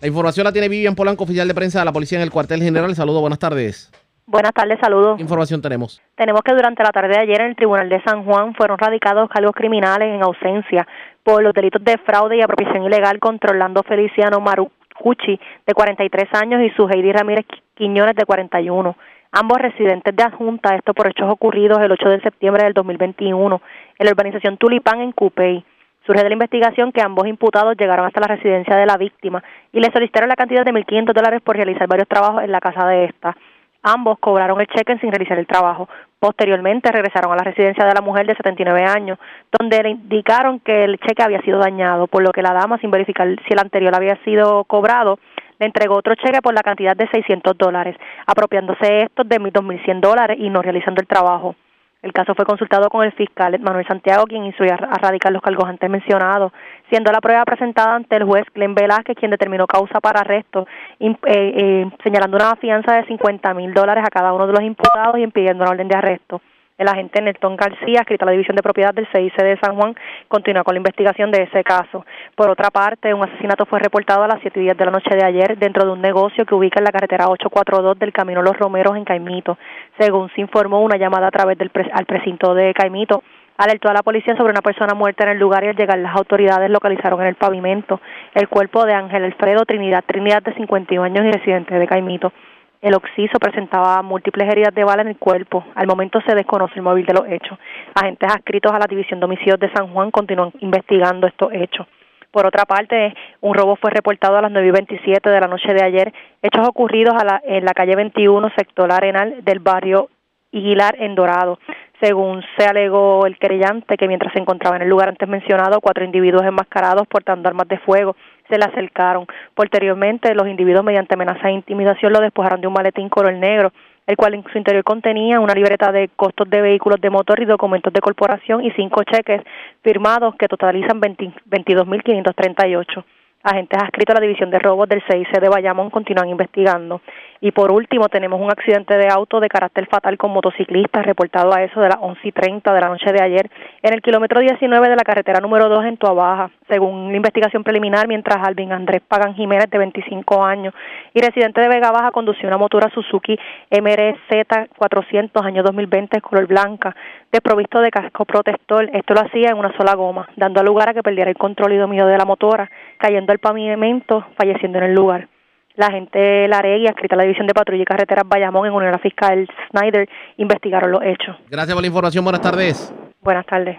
La información la tiene Vivian Polanco, oficial de prensa de la policía en el cuartel general. Saludos, buenas tardes. Buenas tardes, saludos. ¿Qué información tenemos? Tenemos que durante la tarde de ayer en el Tribunal de San Juan fueron radicados cargos criminales en ausencia por los delitos de fraude y apropiación ilegal contra Orlando Feliciano Marucucci, de 43 años, y su Heidi Ramírez Quiñones, de 41 ambos residentes de adjunta, esto por hechos ocurridos el 8 de septiembre del 2021 en la urbanización Tulipán en Cupey. Surge de la investigación que ambos imputados llegaron hasta la residencia de la víctima y le solicitaron la cantidad de 1.500 dólares por realizar varios trabajos en la casa de esta. Ambos cobraron el cheque sin realizar el trabajo. Posteriormente regresaron a la residencia de la mujer de 79 años, donde le indicaron que el cheque había sido dañado, por lo que la dama, sin verificar si el anterior había sido cobrado, le entregó otro cheque por la cantidad de 600 dólares, apropiándose estos de 2.100 dólares y no realizando el trabajo. El caso fue consultado con el fiscal Manuel Santiago, quien hizo a radicar los cargos antes mencionados, siendo la prueba presentada ante el juez Glenn Velázquez, quien determinó causa para arresto, eh, eh, señalando una fianza de 50 mil dólares a cada uno de los imputados y impidiendo una orden de arresto. El agente Nelton García, escrito a la División de Propiedad del CIC de San Juan, continúa con la investigación de ese caso. Por otra parte, un asesinato fue reportado a las 7 y 10 de la noche de ayer dentro de un negocio que ubica en la carretera 842 del Camino Los Romeros en Caimito. Según se informó, una llamada a través del al precinto de Caimito alertó a la policía sobre una persona muerta en el lugar y al llegar las autoridades localizaron en el pavimento el cuerpo de Ángel Alfredo Trinidad Trinidad de 51 años y residente de Caimito. El occiso presentaba múltiples heridas de bala en el cuerpo. Al momento se desconoce el móvil de los hechos. Agentes adscritos a la División de de San Juan continúan investigando estos hechos. Por otra parte, un robo fue reportado a las 9 y 27 de la noche de ayer, hechos ocurridos en la calle 21, sector Arenal del barrio Iguilar en Dorado. Según se alegó el querellante, que mientras se encontraba en el lugar antes mencionado, cuatro individuos enmascarados portando armas de fuego se le acercaron. Posteriormente, los individuos, mediante amenaza e intimidación, lo despojaron de un maletín color negro, el cual en su interior contenía una libreta de costos de vehículos de motor y documentos de corporación y cinco cheques firmados que totalizan 22.538. Agentes adscritos a la División de Robos del CIC de Bayamón continúan investigando. Y por último, tenemos un accidente de auto de carácter fatal con motociclistas reportado a eso de las 11 y 30 de la noche de ayer en el kilómetro 19 de la carretera número 2 en Tuabaja. Según la investigación preliminar, mientras Alvin Andrés Pagan Jiménez, de 25 años, y residente de Vega Baja, condució una motora Suzuki MRZ 400 año 2020 color blanca, desprovisto de casco protector. Esto lo hacía en una sola goma, dando lugar a que perdiera el control y dominio de la motora, cayendo al pavimento, falleciendo en el lugar. La gente Laregui, escrita a la División de Patrulla y Carreteras Bayamón en Unión Fiscal Snyder, investigaron los hechos. Gracias por la información. Buenas tardes. Buenas tardes.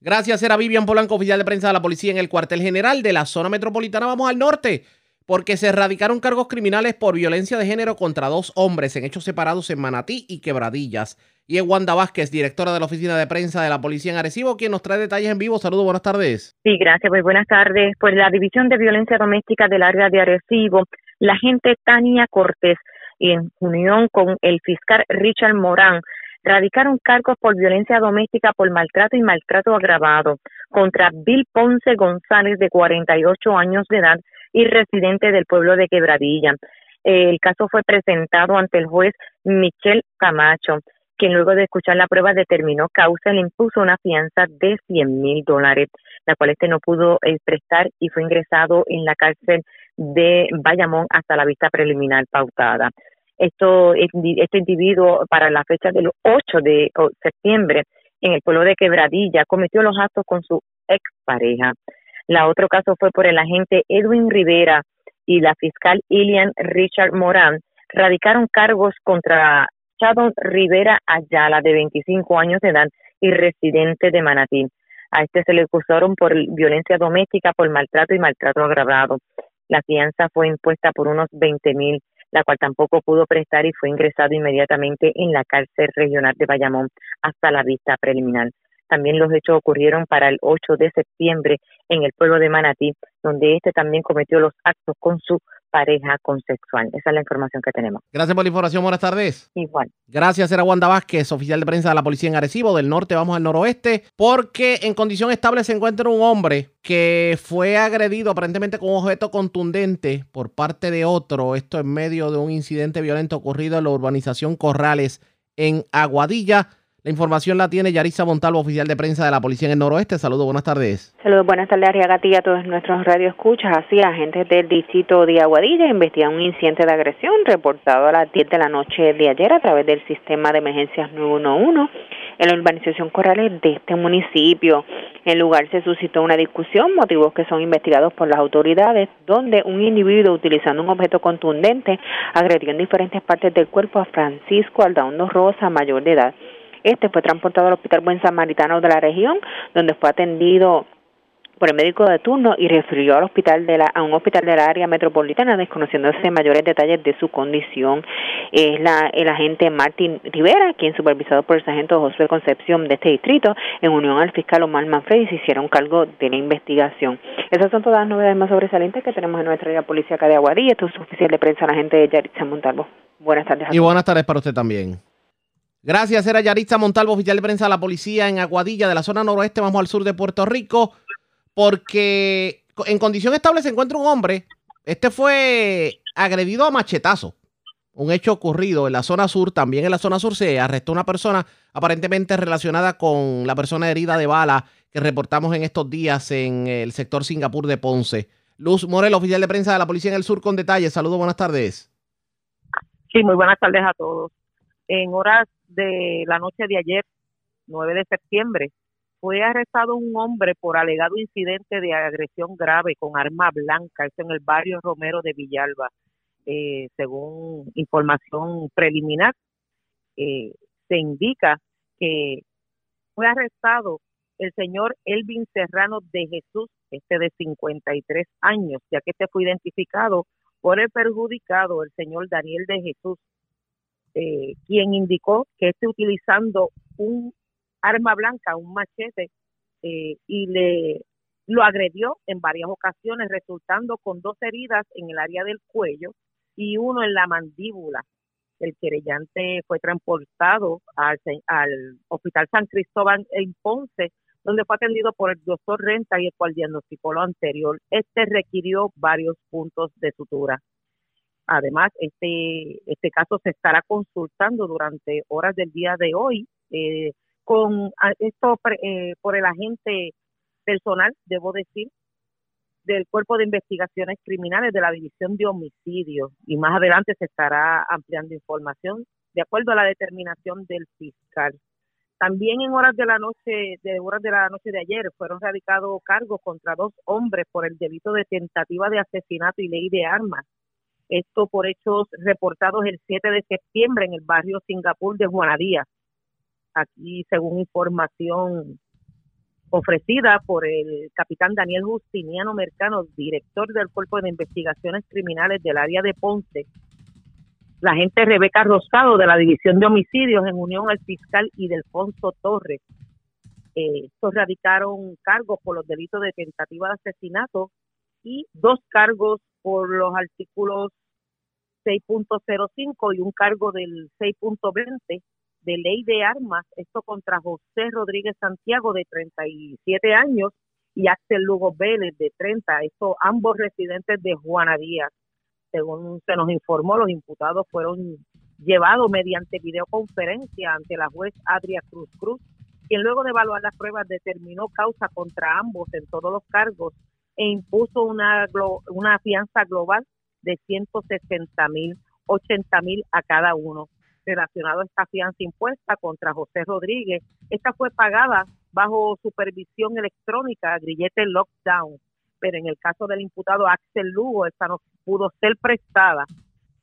Gracias. Era Vivian Polanco, oficial de prensa de la policía en el cuartel general de la zona metropolitana. Vamos al norte porque se erradicaron cargos criminales por violencia de género contra dos hombres en hechos separados en Manatí y Quebradillas. Y es Wanda Vázquez, directora de la oficina de prensa de la policía en Arecibo, quien nos trae detalles en vivo. Saludos, buenas tardes. Sí, gracias, pues buenas tardes. Pues la División de Violencia Doméstica del área de Arecibo, la gente Tania Cortés, en unión con el fiscal Richard Morán, radicaron cargos por violencia doméstica por maltrato y maltrato agravado contra Bill Ponce González, de 48 años de edad y residente del pueblo de Quebradilla. El caso fue presentado ante el juez Michel Camacho quien luego de escuchar la prueba determinó causa y le impuso una fianza de 100 mil dólares, la cual este no pudo eh, prestar y fue ingresado en la cárcel de Bayamón hasta la vista preliminar pautada. Esto, este individuo para la fecha del 8 de septiembre en el pueblo de Quebradilla cometió los actos con su expareja. La otro caso fue por el agente Edwin Rivera y la fiscal Ilian Richard Morán radicaron cargos contra Chadon Rivera Ayala, de 25 años de edad y residente de Manatí. A este se le acusaron por violencia doméstica, por maltrato y maltrato agravado. La fianza fue impuesta por unos 20 mil, la cual tampoco pudo prestar y fue ingresado inmediatamente en la cárcel regional de Bayamón hasta la vista preliminar. También los hechos ocurrieron para el 8 de septiembre en el pueblo de Manatí, donde este también cometió los actos con su pareja consexual. Esa es la información que tenemos. Gracias por la información. Buenas tardes. Igual. Gracias, era Wanda Vázquez, oficial de prensa de la policía en Arecibo. Del norte vamos al noroeste, porque en condición estable se encuentra un hombre que fue agredido aparentemente con un objeto contundente por parte de otro. Esto en medio de un incidente violento ocurrido en la urbanización Corrales en Aguadilla. La información la tiene Yarisa Montalvo, oficial de prensa de la Policía en el Noroeste. Saludos, buenas tardes. Saludos, buenas tardes, Arriagati a todos nuestros radioescuchas. Así, agentes del distrito de Aguadilla investigan un incidente de agresión reportado a las 10 de la noche de ayer a través del sistema de emergencias 911 en la urbanización Corrales de este municipio. En lugar se suscitó una discusión, motivos que son investigados por las autoridades, donde un individuo utilizando un objeto contundente agredió en diferentes partes del cuerpo a Francisco Aldaondo Rosa, mayor de edad. Este fue transportado al Hospital Buen Samaritano de la región, donde fue atendido por el médico de turno y refirió al hospital de la, a un hospital de la área metropolitana desconociéndose mayores detalles de su condición. Es la, el agente Martín Rivera, quien supervisado por el sargento José Concepción de este distrito, en unión al fiscal Omar Manfredi, se hicieron cargo de la investigación. Esas son todas las novedades más sobresalientes que tenemos en nuestra área policíaca de Aguadilla. Esto es oficial de prensa, la gente de Yaritza Montalvo. Buenas tardes. y buenas tardes para usted también. Gracias, era Yaritza Montalvo, oficial de prensa de la policía en Aguadilla, de la zona noroeste, vamos al sur de Puerto Rico, porque en condición estable se encuentra un hombre. Este fue agredido a machetazo. Un hecho ocurrido en la zona sur, también en la zona sur se arrestó una persona aparentemente relacionada con la persona herida de bala que reportamos en estos días en el sector Singapur de Ponce. Luz Morel, oficial de prensa de la policía en el sur, con detalles. Saludos, buenas tardes. Sí, muy buenas tardes a todos. En horas de la noche de ayer, 9 de septiembre, fue arrestado un hombre por alegado incidente de agresión grave con arma blanca, esto en el barrio Romero de Villalba. Eh, según información preliminar, eh, se indica que fue arrestado el señor Elvin Serrano de Jesús, este de 53 años, ya que este fue identificado por el perjudicado, el señor Daniel de Jesús, eh, quien indicó que esté utilizando un arma blanca, un machete, eh, y le lo agredió en varias ocasiones, resultando con dos heridas en el área del cuello y uno en la mandíbula. El querellante fue transportado al, al Hospital San Cristóbal en Ponce, donde fue atendido por el doctor Renta y el cual diagnosticó lo anterior. Este requirió varios puntos de sutura. Además, este, este caso se estará consultando durante horas del día de hoy eh, con esto eh, por el agente personal, debo decir, del Cuerpo de Investigaciones Criminales de la División de Homicidios y más adelante se estará ampliando información de acuerdo a la determinación del fiscal. También en horas de la noche, de horas de la noche de ayer, fueron radicados cargos contra dos hombres por el delito de tentativa de asesinato y ley de armas esto por hechos reportados el 7 de septiembre en el barrio Singapur de Juanadía. Aquí, según información ofrecida por el capitán Daniel Justiniano Mercano, director del Cuerpo de Investigaciones Criminales del área de Ponce, la agente Rebeca Rosado de la División de Homicidios en unión al fiscal y Delfonso Torres. Eh, estos radicaron cargos por los delitos de tentativa de asesinato y dos cargos por los artículos 6.05 y un cargo del 6.20 de ley de armas, esto contra José Rodríguez Santiago de 37 años y Axel Lugo Vélez de 30, estos ambos residentes de Juana Díaz. Según se nos informó, los imputados fueron llevados mediante videoconferencia ante la juez Adria Cruz Cruz, quien luego de evaluar las pruebas determinó causa contra ambos en todos los cargos e impuso una, una fianza global de 160 mil, 80 mil a cada uno. Relacionado a esta fianza impuesta contra José Rodríguez, esta fue pagada bajo supervisión electrónica, grillete lockdown, pero en el caso del imputado Axel Lugo, esta no pudo ser prestada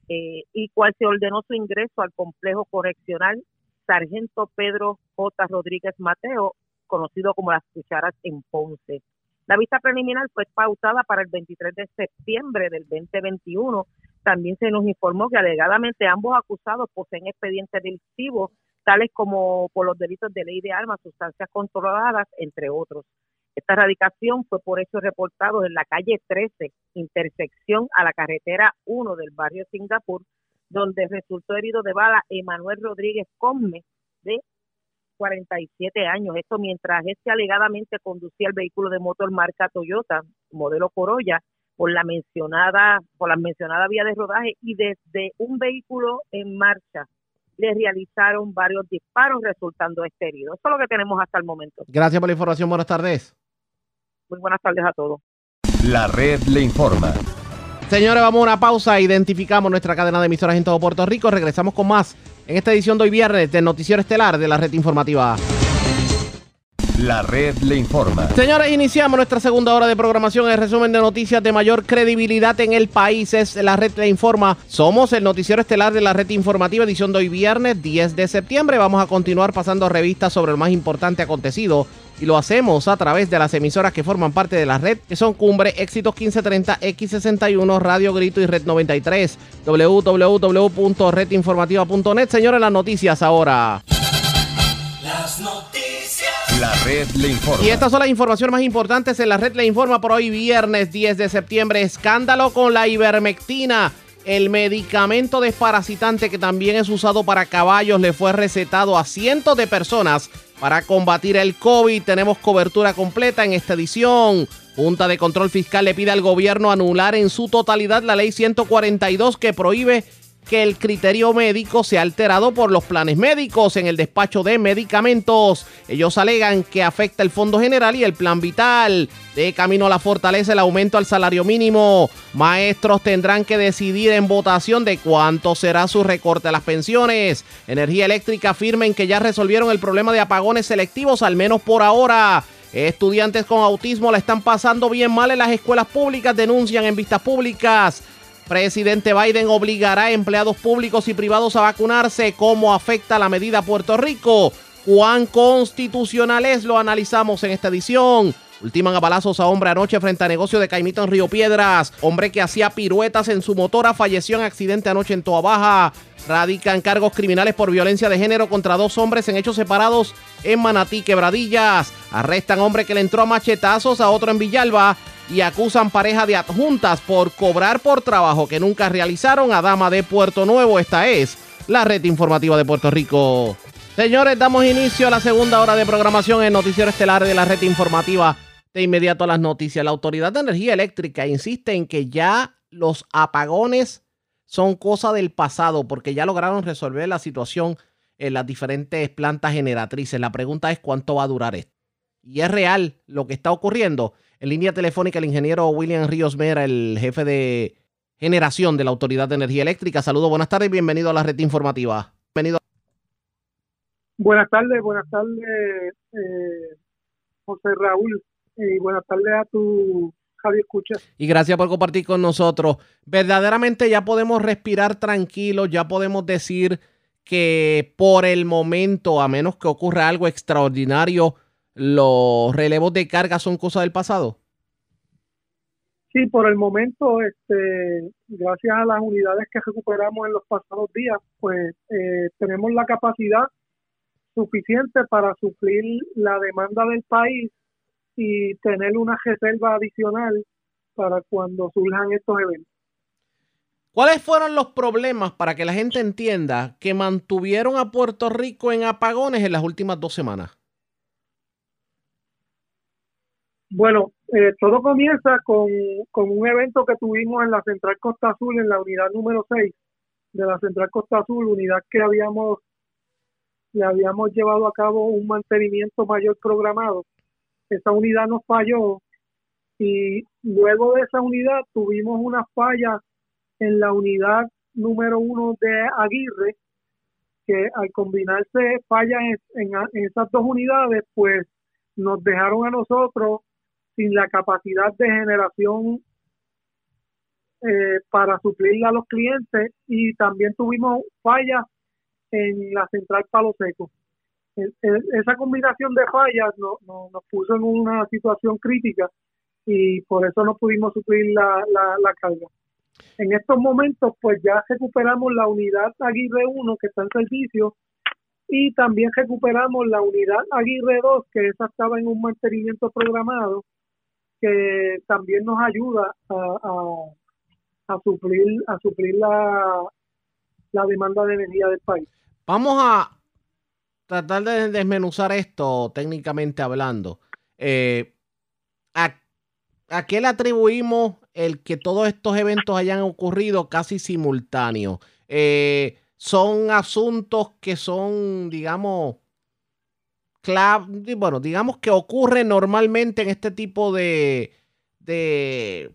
eh, y cual se ordenó su ingreso al complejo correccional Sargento Pedro J. Rodríguez Mateo, conocido como las cucharas en Ponce. La vista preliminar fue pautada para el 23 de septiembre del 2021. También se nos informó que alegadamente ambos acusados poseen expedientes delictivos, tales como por los delitos de ley de armas, sustancias controladas, entre otros. Esta erradicación fue por hechos reportados en la calle 13, intersección a la carretera 1 del barrio Singapur, donde resultó herido de bala Emanuel Rodríguez Come, de 47 años. Esto mientras este alegadamente conducía el vehículo de motor marca Toyota, modelo Corolla, por la mencionada, por la mencionada vía de rodaje y desde un vehículo en marcha le realizaron varios disparos resultando este herido. Eso es lo que tenemos hasta el momento. Gracias por la información. Buenas tardes. Muy buenas tardes a todos. La red le informa. Señores, vamos a una pausa. Identificamos nuestra cadena de emisoras en todo Puerto Rico. Regresamos con más en esta edición de hoy viernes del Noticiero Estelar de la Red Informativa. La red le informa. Señores, iniciamos nuestra segunda hora de programación. El resumen de noticias de mayor credibilidad en el país es La red le informa. Somos el noticiero estelar de la red informativa, edición de hoy viernes 10 de septiembre. Vamos a continuar pasando revistas sobre lo más importante acontecido y lo hacemos a través de las emisoras que forman parte de la red, que son Cumbre, Éxitos 1530, X61, Radio Grito y Red 93, www.redinformativa.net. Señores, las noticias ahora. Las noticias. La red le informa. Y estas son las informaciones más importantes en la red le informa por hoy viernes 10 de septiembre. Escándalo con la ivermectina. El medicamento desparasitante que también es usado para caballos le fue recetado a cientos de personas para combatir el COVID. Tenemos cobertura completa en esta edición. Junta de Control Fiscal le pide al gobierno anular en su totalidad la ley 142 que prohíbe que el criterio médico sea alterado por los planes médicos en el despacho de medicamentos. Ellos alegan que afecta el Fondo General y el Plan Vital. De camino a la fortaleza el aumento al salario mínimo. Maestros tendrán que decidir en votación de cuánto será su recorte a las pensiones. Energía Eléctrica afirmen que ya resolvieron el problema de apagones selectivos, al menos por ahora. Estudiantes con autismo la están pasando bien mal en las escuelas públicas, denuncian en vistas públicas. Presidente Biden obligará a empleados públicos y privados a vacunarse. ¿Cómo afecta la medida a Puerto Rico? ¿Cuán constitucional es? Lo analizamos en esta edición. Ultiman a balazos a hombre anoche frente a negocio de Caimito en Río Piedras. Hombre que hacía piruetas en su motora falleció en accidente anoche en Toa Baja. Radican cargos criminales por violencia de género contra dos hombres en hechos separados en Manatí, Quebradillas. Arrestan hombre que le entró a machetazos a otro en Villalba y acusan pareja de adjuntas por cobrar por trabajo que nunca realizaron a Dama de Puerto Nuevo. Esta es la red informativa de Puerto Rico. Señores, damos inicio a la segunda hora de programación en Noticiero Estelar de la red informativa. De inmediato a las noticias. La Autoridad de Energía Eléctrica insiste en que ya los apagones son cosa del pasado porque ya lograron resolver la situación en las diferentes plantas generatrices. La pregunta es cuánto va a durar esto. Y es real lo que está ocurriendo. En línea telefónica, el ingeniero William Ríos Mera, el jefe de generación de la Autoridad de Energía Eléctrica. Saludos, buenas tardes y bienvenido a la red informativa. Bienvenido. Buenas tardes, buenas tardes, eh, José Raúl, y buenas tardes a tu Javier Escucha. Y gracias por compartir con nosotros. Verdaderamente ya podemos respirar tranquilos, ya podemos decir que por el momento, a menos que ocurra algo extraordinario, los relevos de carga son cosas del pasado? Sí, por el momento, este, gracias a las unidades que recuperamos en los pasados días, pues eh, tenemos la capacidad suficiente para suplir la demanda del país y tener una reserva adicional para cuando surjan estos eventos. ¿Cuáles fueron los problemas para que la gente entienda que mantuvieron a Puerto Rico en apagones en las últimas dos semanas? Bueno, eh, todo comienza con, con, un evento que tuvimos en la Central Costa Azul, en la unidad número 6 de la Central Costa Azul, unidad que habíamos, le habíamos llevado a cabo un mantenimiento mayor programado. Esa unidad nos falló y luego de esa unidad tuvimos una falla en la unidad número 1 de Aguirre, que al combinarse fallas en, en esas dos unidades, pues nos dejaron a nosotros sin la capacidad de generación eh, para suplirle a los clientes y también tuvimos fallas en la central Palo Seco. esa combinación de fallas nos puso en una situación crítica y por eso no pudimos suplir la, la, carga. En estos momentos, pues ya recuperamos la unidad Aguirre 1 que está en servicio y también recuperamos la unidad Aguirre 2, que esa estaba en un mantenimiento programado, que también nos ayuda a, a, suplir, a suplir la, la demanda de energía del país. Vamos a tratar de desmenuzar esto técnicamente hablando. Eh, ¿a, ¿A qué le atribuimos el que todos estos eventos hayan ocurrido casi simultáneos? Eh, son asuntos que son, digamos, bueno, digamos que ocurre normalmente en este tipo de, de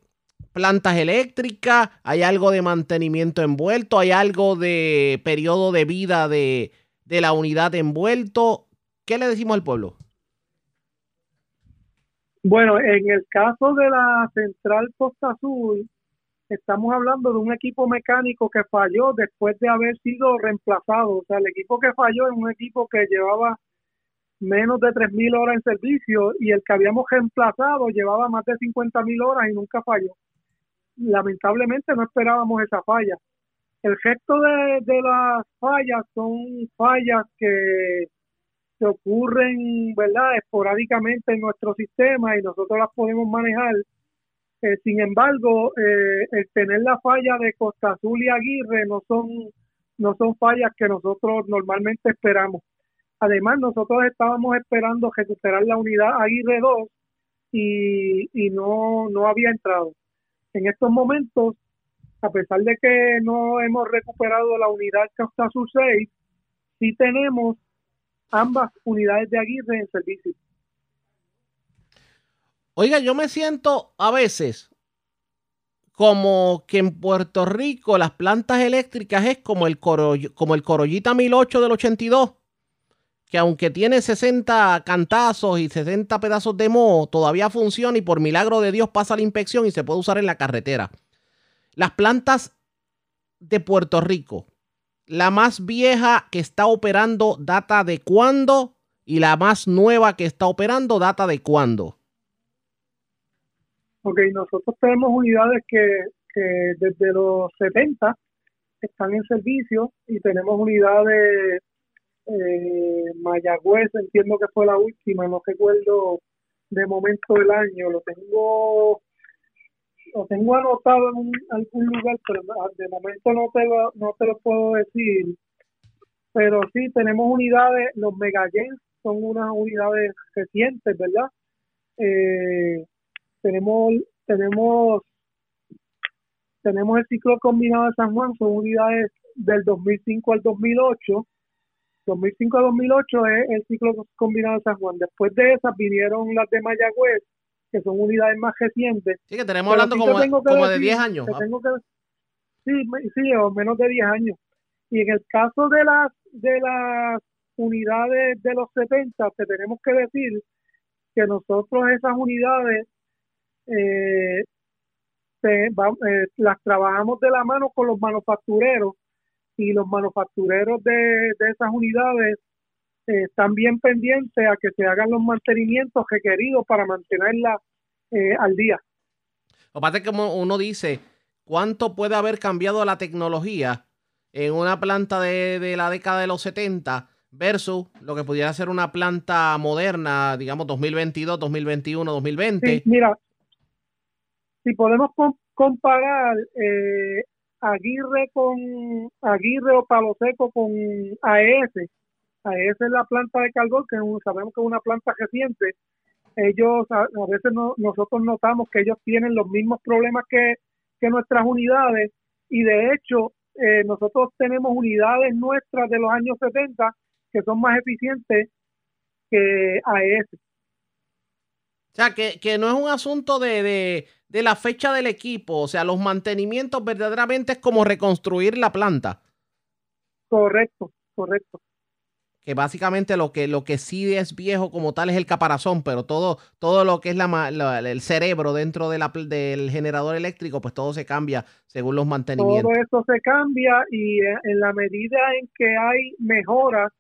plantas eléctricas, hay algo de mantenimiento envuelto, hay algo de periodo de vida de, de la unidad envuelto. ¿Qué le decimos al pueblo? Bueno, en el caso de la central Costa Azul, estamos hablando de un equipo mecánico que falló después de haber sido reemplazado. O sea, el equipo que falló es un equipo que llevaba menos de 3.000 horas en servicio y el que habíamos reemplazado llevaba más de 50.000 horas y nunca falló. Lamentablemente no esperábamos esa falla. El gesto de, de las fallas son fallas que se ocurren, ¿verdad?, esporádicamente en nuestro sistema y nosotros las podemos manejar. Eh, sin embargo, eh, el tener la falla de Costa Azul y Aguirre no son, no son fallas que nosotros normalmente esperamos. Además, nosotros estábamos esperando recuperar la unidad Aguirre 2 y, y no, no había entrado. En estos momentos, a pesar de que no hemos recuperado la unidad Costa Azul 6, sí tenemos ambas unidades de Aguirre en servicio. Oiga, yo me siento a veces como que en Puerto Rico las plantas eléctricas es como el, como el Corollita 1008 del 82, que aunque tiene 60 cantazos y 60 pedazos de moho, todavía funciona y por milagro de Dios pasa la inspección y se puede usar en la carretera. Las plantas de Puerto Rico, la más vieja que está operando data de cuándo y la más nueva que está operando data de cuándo. Ok, nosotros tenemos unidades que, desde los 70 están en servicio y tenemos unidades eh, Mayagüez, entiendo que fue la última, no recuerdo de momento del año, lo tengo lo tengo anotado en algún lugar, pero de momento no te lo, no te lo puedo decir. Pero sí, tenemos unidades, los Megagens son unas unidades recientes, ¿verdad? Eh, tenemos, tenemos, tenemos el ciclo combinado de San Juan, son unidades del 2005 al 2008. 2005 a 2008 es el ciclo combinado de San Juan. Después de esas vinieron las de Mayagüez, que son unidades más recientes. Sí, que tenemos hablando como, de 10 años. sí, sí, o menos de 10 años. Y en el caso de las de las unidades de los 70, te tenemos que decir que nosotros esas unidades eh, eh, las trabajamos de la mano con los manufactureros y los manufactureros de, de esas unidades eh, están bien pendientes a que se hagan los mantenimientos requeridos para mantenerla eh, al día. Que como uno dice, ¿cuánto puede haber cambiado la tecnología en una planta de, la década de los 70 versus lo que pudiera ser una planta moderna, digamos 2022, 2021, 2020? mira, si podemos comparar eh, Aguirre con Aguirre o Palo Seco con AES, esa es la planta de carbón, que sabemos que es una planta reciente. Ellos, a, veces nosotros notamos que ellos tienen los mismos problemas que, nuestras unidades y de hecho eh, nosotros tenemos unidades nuestras de los años 70 que son más eficientes que AES. O sea, que, no es un asunto de, de, de, la fecha del equipo, o sea, los mantenimientos verdaderamente es como reconstruir la planta. Correcto, correcto que básicamente lo que, lo que sí es viejo como tal es el caparazón, pero todo, todo lo que es la, el cerebro dentro de la, del generador eléctrico, pues todo se cambia según los mantenimientos. Todo eso se cambia y eh, en la medida en que hay mejoras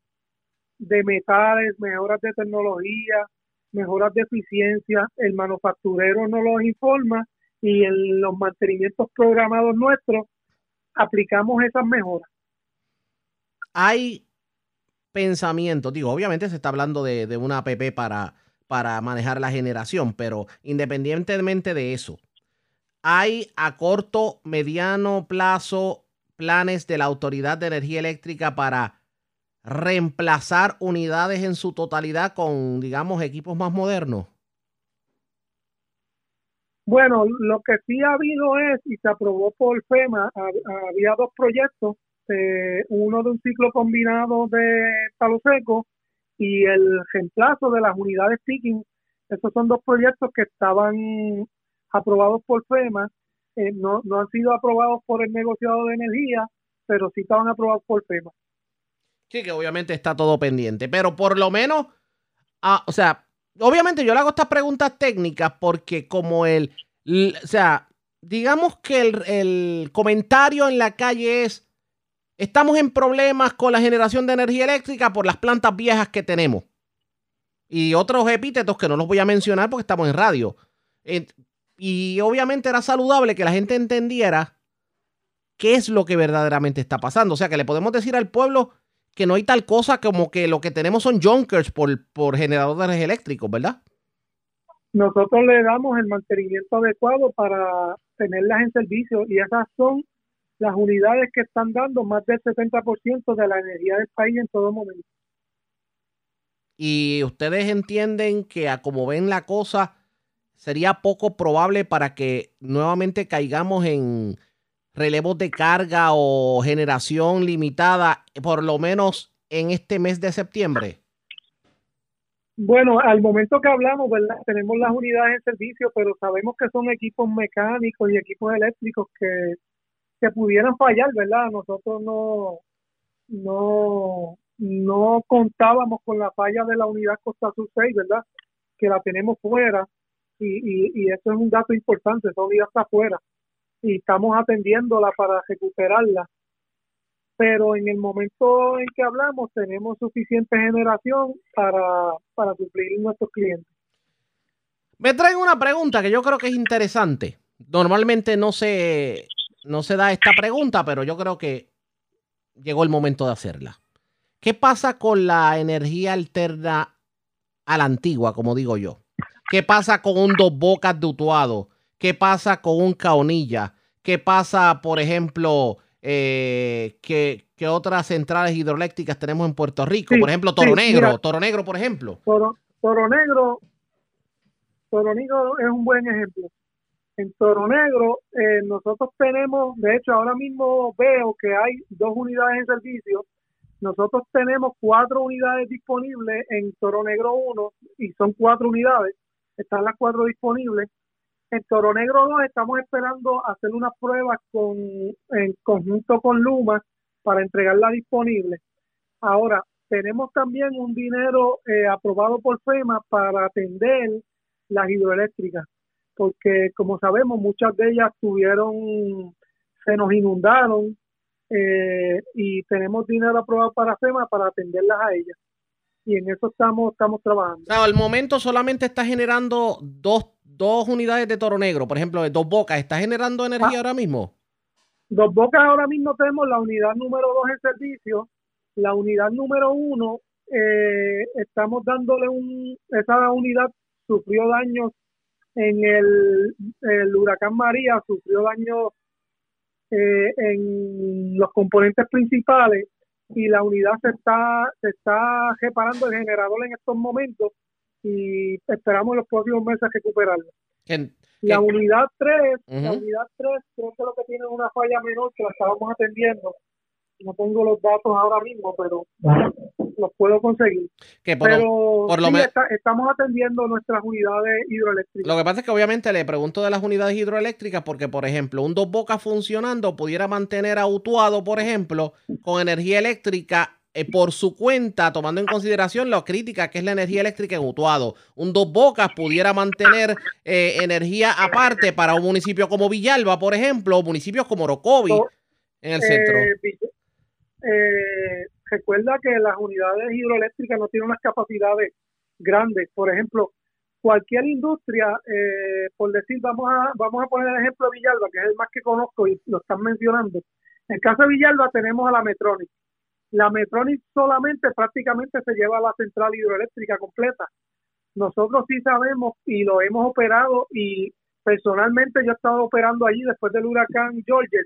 de metales, mejoras de tecnología, mejoras de eficiencia, el manufacturero nos los informa y en los mantenimientos programados nuestros aplicamos esas mejoras. Hay pensamientos, digo, obviamente se está hablando de, de una app para, para manejar la generación, pero independientemente de eso, ¿hay a corto, mediano plazo planes de la Autoridad de Energía Eléctrica para reemplazar unidades en su totalidad con, digamos, equipos más modernos? Bueno, lo que sí ha habido es, y se aprobó por FEMA, había dos proyectos, eh, uno de un ciclo combinado de palo seco y el reemplazo de las unidades picking. Esos son dos proyectos que estaban aprobados por FEMA, eh, no, no han sido aprobados por el negociado de energía, pero sí estaban aprobados por FEMA. Sí, que obviamente está todo pendiente, pero por lo menos, ah, o sea, obviamente yo le hago estas preguntas técnicas porque como el, o sea, digamos que el, el comentario en la calle es, estamos en problemas con la generación de energía eléctrica por las plantas viejas que tenemos. Y otros epítetos que no los voy a mencionar porque estamos en radio. Y obviamente era saludable que la gente entendiera qué es lo que verdaderamente está pasando. O sea, que le podemos decir al pueblo que no hay tal cosa como que lo que tenemos son junkers por, por generadores eléctricos, ¿verdad? Nosotros le damos el mantenimiento adecuado para tenerlas en servicio y esas son las unidades que están dando más del 70% de la energía del país en todo momento. Y ustedes entienden que a como ven la cosa, sería poco probable para que nuevamente caigamos en relevos de carga o generación limitada, por lo menos en este mes de septiembre? Bueno, al momento que hablamos, ¿verdad? Tenemos las unidades en servicio, pero sabemos que son equipos mecánicos y equipos eléctricos que, que pudieran fallar, ¿verdad? Nosotros no, no, no contábamos con la falla de la unidad Costa Sur 6, ¿verdad? Que la tenemos fuera y, y, y eso es un dato importante, esa unidad está fuera y estamos atendiéndola para recuperarla. Pero en el momento en que hablamos tenemos suficiente generación para, para suplir nuestros clientes. Me traen una pregunta que yo creo que es interesante. Normalmente no se, no se da esta pregunta, pero yo creo que llegó el momento de hacerla. ¿Qué pasa con la energía alterna a la antigua, como digo yo? ¿Qué pasa con un dos bocas de? ¿Qué pasa con un caonilla? ¿Qué pasa, por ejemplo, eh, que, otras centrales hidroeléctricas tenemos en Puerto Rico? por ejemplo, Toro Negro, Toro Negro, por ejemplo. Toro, Toro Negro, Toro Negro es un buen ejemplo. En Toro Negro, eh, nosotros tenemos, de hecho, ahora mismo veo que hay dos unidades en servicio. Nosotros tenemos cuatro unidades disponibles en Toro Negro 1 y son cuatro unidades. Están las cuatro disponibles en Toro Negro 2 estamos esperando hacer unas pruebas con, en conjunto con Luma para entregarla disponible. Ahora, tenemos también un dinero eh, aprobado por FEMA para atender las hidroeléctricas, porque como sabemos, muchas de ellas tuvieron, se nos inundaron eh, y tenemos dinero aprobado para FEMA para atenderlas a ellas. Y en eso estamos, estamos trabajando. al momento solamente está generando dos dos unidades de toro negro, por ejemplo, de dos bocas, ¿está generando energía ah. ahora mismo? Dos bocas ahora mismo tenemos la unidad número dos en servicio, la unidad número uno, eh, estamos dándole un, esa unidad sufrió daños en el, el huracán María, sufrió daños eh, en los componentes principales y la unidad se está, se está reparando el generador en estos momentos y esperamos los próximos meses recuperarlo. la unidad 3, la unidad 3 creo que lo que tiene una falla menor que la estábamos atendiendo. No tengo los datos ahora mismo, pero los puedo conseguir. Que por pero por lo sí, estamos atendiendo nuestras unidades hidroeléctricas. Lo que pasa es que obviamente le pregunto de las unidades hidroeléctricas porque, por ejemplo, un dos bocas funcionando pudiera mantener a Utuado, por ejemplo, con energía eléctrica eh, por su cuenta, tomando en consideración la crítica que es la energía eléctrica en Utuado. Un Dos Bocas pudiera mantener eh, energía aparte para un municipio como Villalba, por ejemplo, o municipios como Orocovi en el centro. Eh, recuerda que las unidades hidroeléctricas no tienen unas capacidades grandes. Por ejemplo, cualquier industria, por decir, vamos a, vamos a poner el ejemplo de Villalba, que es el más que conozco y lo están mencionando. En el caso de Villalba tenemos a la Metronic la Metronic solamente prácticamente se lleva a la central hidroeléctrica completa. Nosotros sí sabemos y lo hemos operado y personalmente yo he estado operando allí después del huracán George.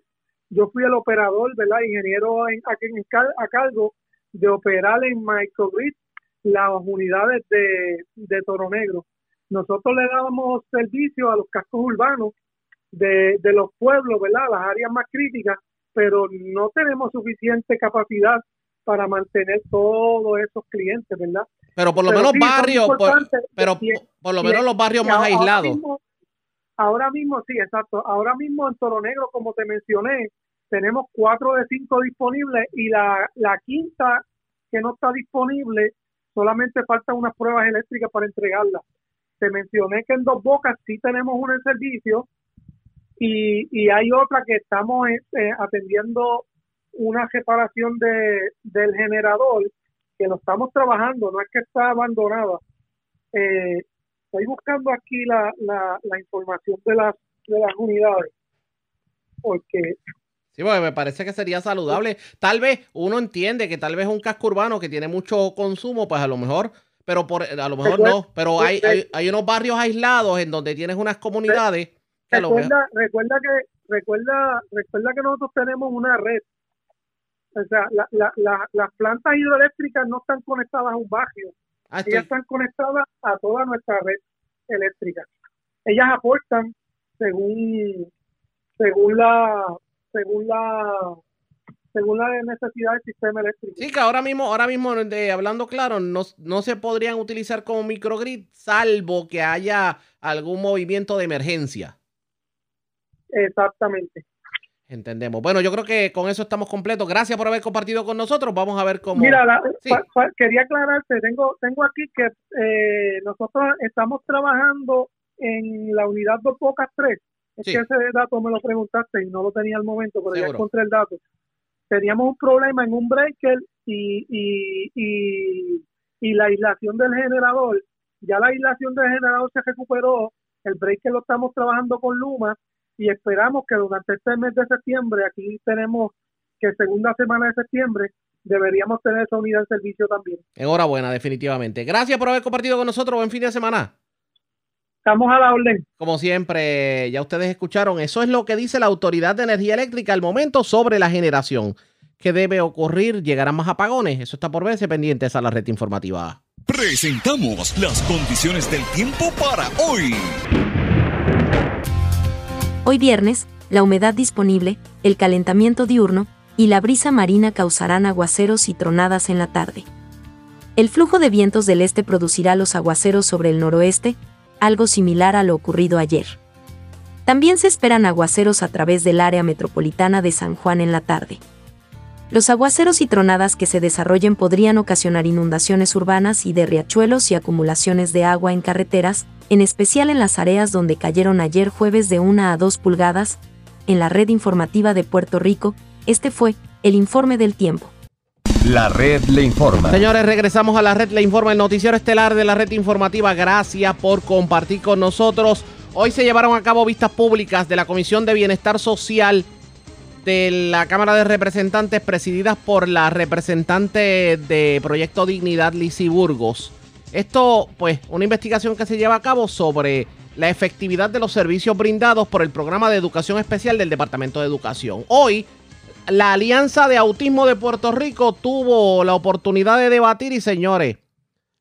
Yo fui el operador, ¿verdad? Ingeniero en, a cargo de operar en microgrid las unidades de, de Toro Negro. Nosotros le dábamos servicio a los cascos urbanos de, de los pueblos, ¿verdad? Las áreas más críticas, pero no tenemos suficiente capacidad para mantener todos esos clientes, ¿verdad? Pero por lo menos barrios, pero por lo menos los barrios más aislados. ahora mismo, sí, exacto. Ahora mismo en Toro Negro, como te mencioné, tenemos cuatro de cinco disponibles y la, la quinta que no está disponible, solamente faltan unas pruebas eléctricas para entregarla. Te mencioné que en Dos Bocas sí tenemos una en servicio y, y hay otra que estamos eh, atendiendo una separación de, del generador que lo estamos trabajando, no es que está abandonada. Eh, estoy buscando aquí la, la, la información de las, de las unidades, porque Sí, porque me parece que sería saludable. Tal vez uno entiende que tal vez un casco urbano que tiene mucho consumo, pues a lo mejor, pero por, a lo mejor no. Pero hay, hay, hay, unos barrios aislados en donde tienes unas comunidades. Que recuerda, recuerda que recuerda, recuerda que nosotros tenemos una red o sea, la, la, las plantas hidroeléctricas no están conectadas a un barrio, ah, ellas están conectadas a toda nuestra red eléctrica. Ellas aportan según según la según la según la necesidad del sistema eléctrico. Sí, que ahora mismo, ahora mismo de, hablando claro, no, no se podrían utilizar como microgrid salvo que haya algún movimiento de emergencia. Exactamente. Entendemos. Bueno, yo creo que con eso estamos completos. Gracias por haber compartido con nosotros. Vamos a ver cómo. Mira, quería aclararte. Tengo, tengo aquí que eh, nosotros estamos trabajando en la unidad dos pocas 3. Es que ese dato me lo preguntaste y no lo tenía al momento, pero ya encontré el dato. Teníamos un problema en un breaker y, y, y, y la aislación del generador. Ya la aislación del generador se recuperó. El breaker lo estamos trabajando con Luma y esperamos que durante este mes de septiembre, aquí tenemos que segunda semana de septiembre, deberíamos tener esa unidad de servicio también. Enhorabuena, definitivamente. Gracias por haber compartido con nosotros. Buen fin de semana. Estamos a la orden. Como siempre, ya ustedes escucharon, eso es lo que dice la Autoridad de Energía Eléctrica al momento sobre la generación. ¿Qué debe ocurrir? ¿Llegarán más apagones? Eso está por verse pendientes a la red informativa. Presentamos las condiciones del tiempo para hoy. Hoy viernes, la humedad disponible, el calentamiento diurno y la brisa marina causarán aguaceros y tronadas en la tarde. El flujo de vientos del este producirá los aguaceros sobre el noroeste, algo similar a lo ocurrido ayer. También se esperan aguaceros a través del área metropolitana de San Juan en la tarde. Los aguaceros y tronadas que se desarrollen podrían ocasionar inundaciones urbanas y de riachuelos y acumulaciones de agua en carreteras, en especial en las áreas donde cayeron ayer jueves de 1 a 2 pulgadas, en la red informativa de Puerto Rico, este fue el informe del tiempo. La red le informa. Señores, regresamos a la red le informa, el noticiero estelar de la red informativa. Gracias por compartir con nosotros. Hoy se llevaron a cabo vistas públicas de la Comisión de Bienestar Social de la Cámara de Representantes presididas por la representante de Proyecto Dignidad, Lizy Burgos. Esto, pues, una investigación que se lleva a cabo sobre la efectividad de los servicios brindados por el programa de educación especial del Departamento de Educación. Hoy, la Alianza de Autismo de Puerto Rico tuvo la oportunidad de debatir y señores,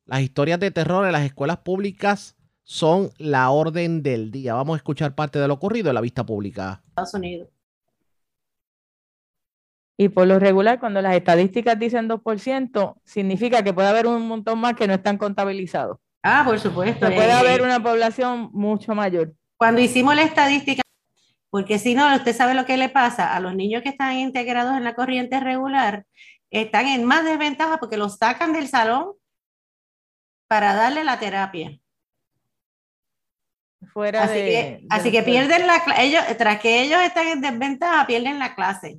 las historias de terror en las escuelas públicas son la orden del día. Vamos a escuchar parte de lo ocurrido en la vista pública. Estados Unidos. Y por lo regular, cuando las estadísticas dicen 2%, significa que puede haber un montón más que no están contabilizados. Ah, por supuesto. puede eh, haber una población mucho mayor. Cuando hicimos la estadística, porque si no, usted sabe lo que le pasa a los niños que están integrados en la corriente regular, están en más desventaja porque los sacan del salón para darle la terapia. Fuera así que, así que pierden la ellos, tras que ellos están en desventaja, pierden la clase.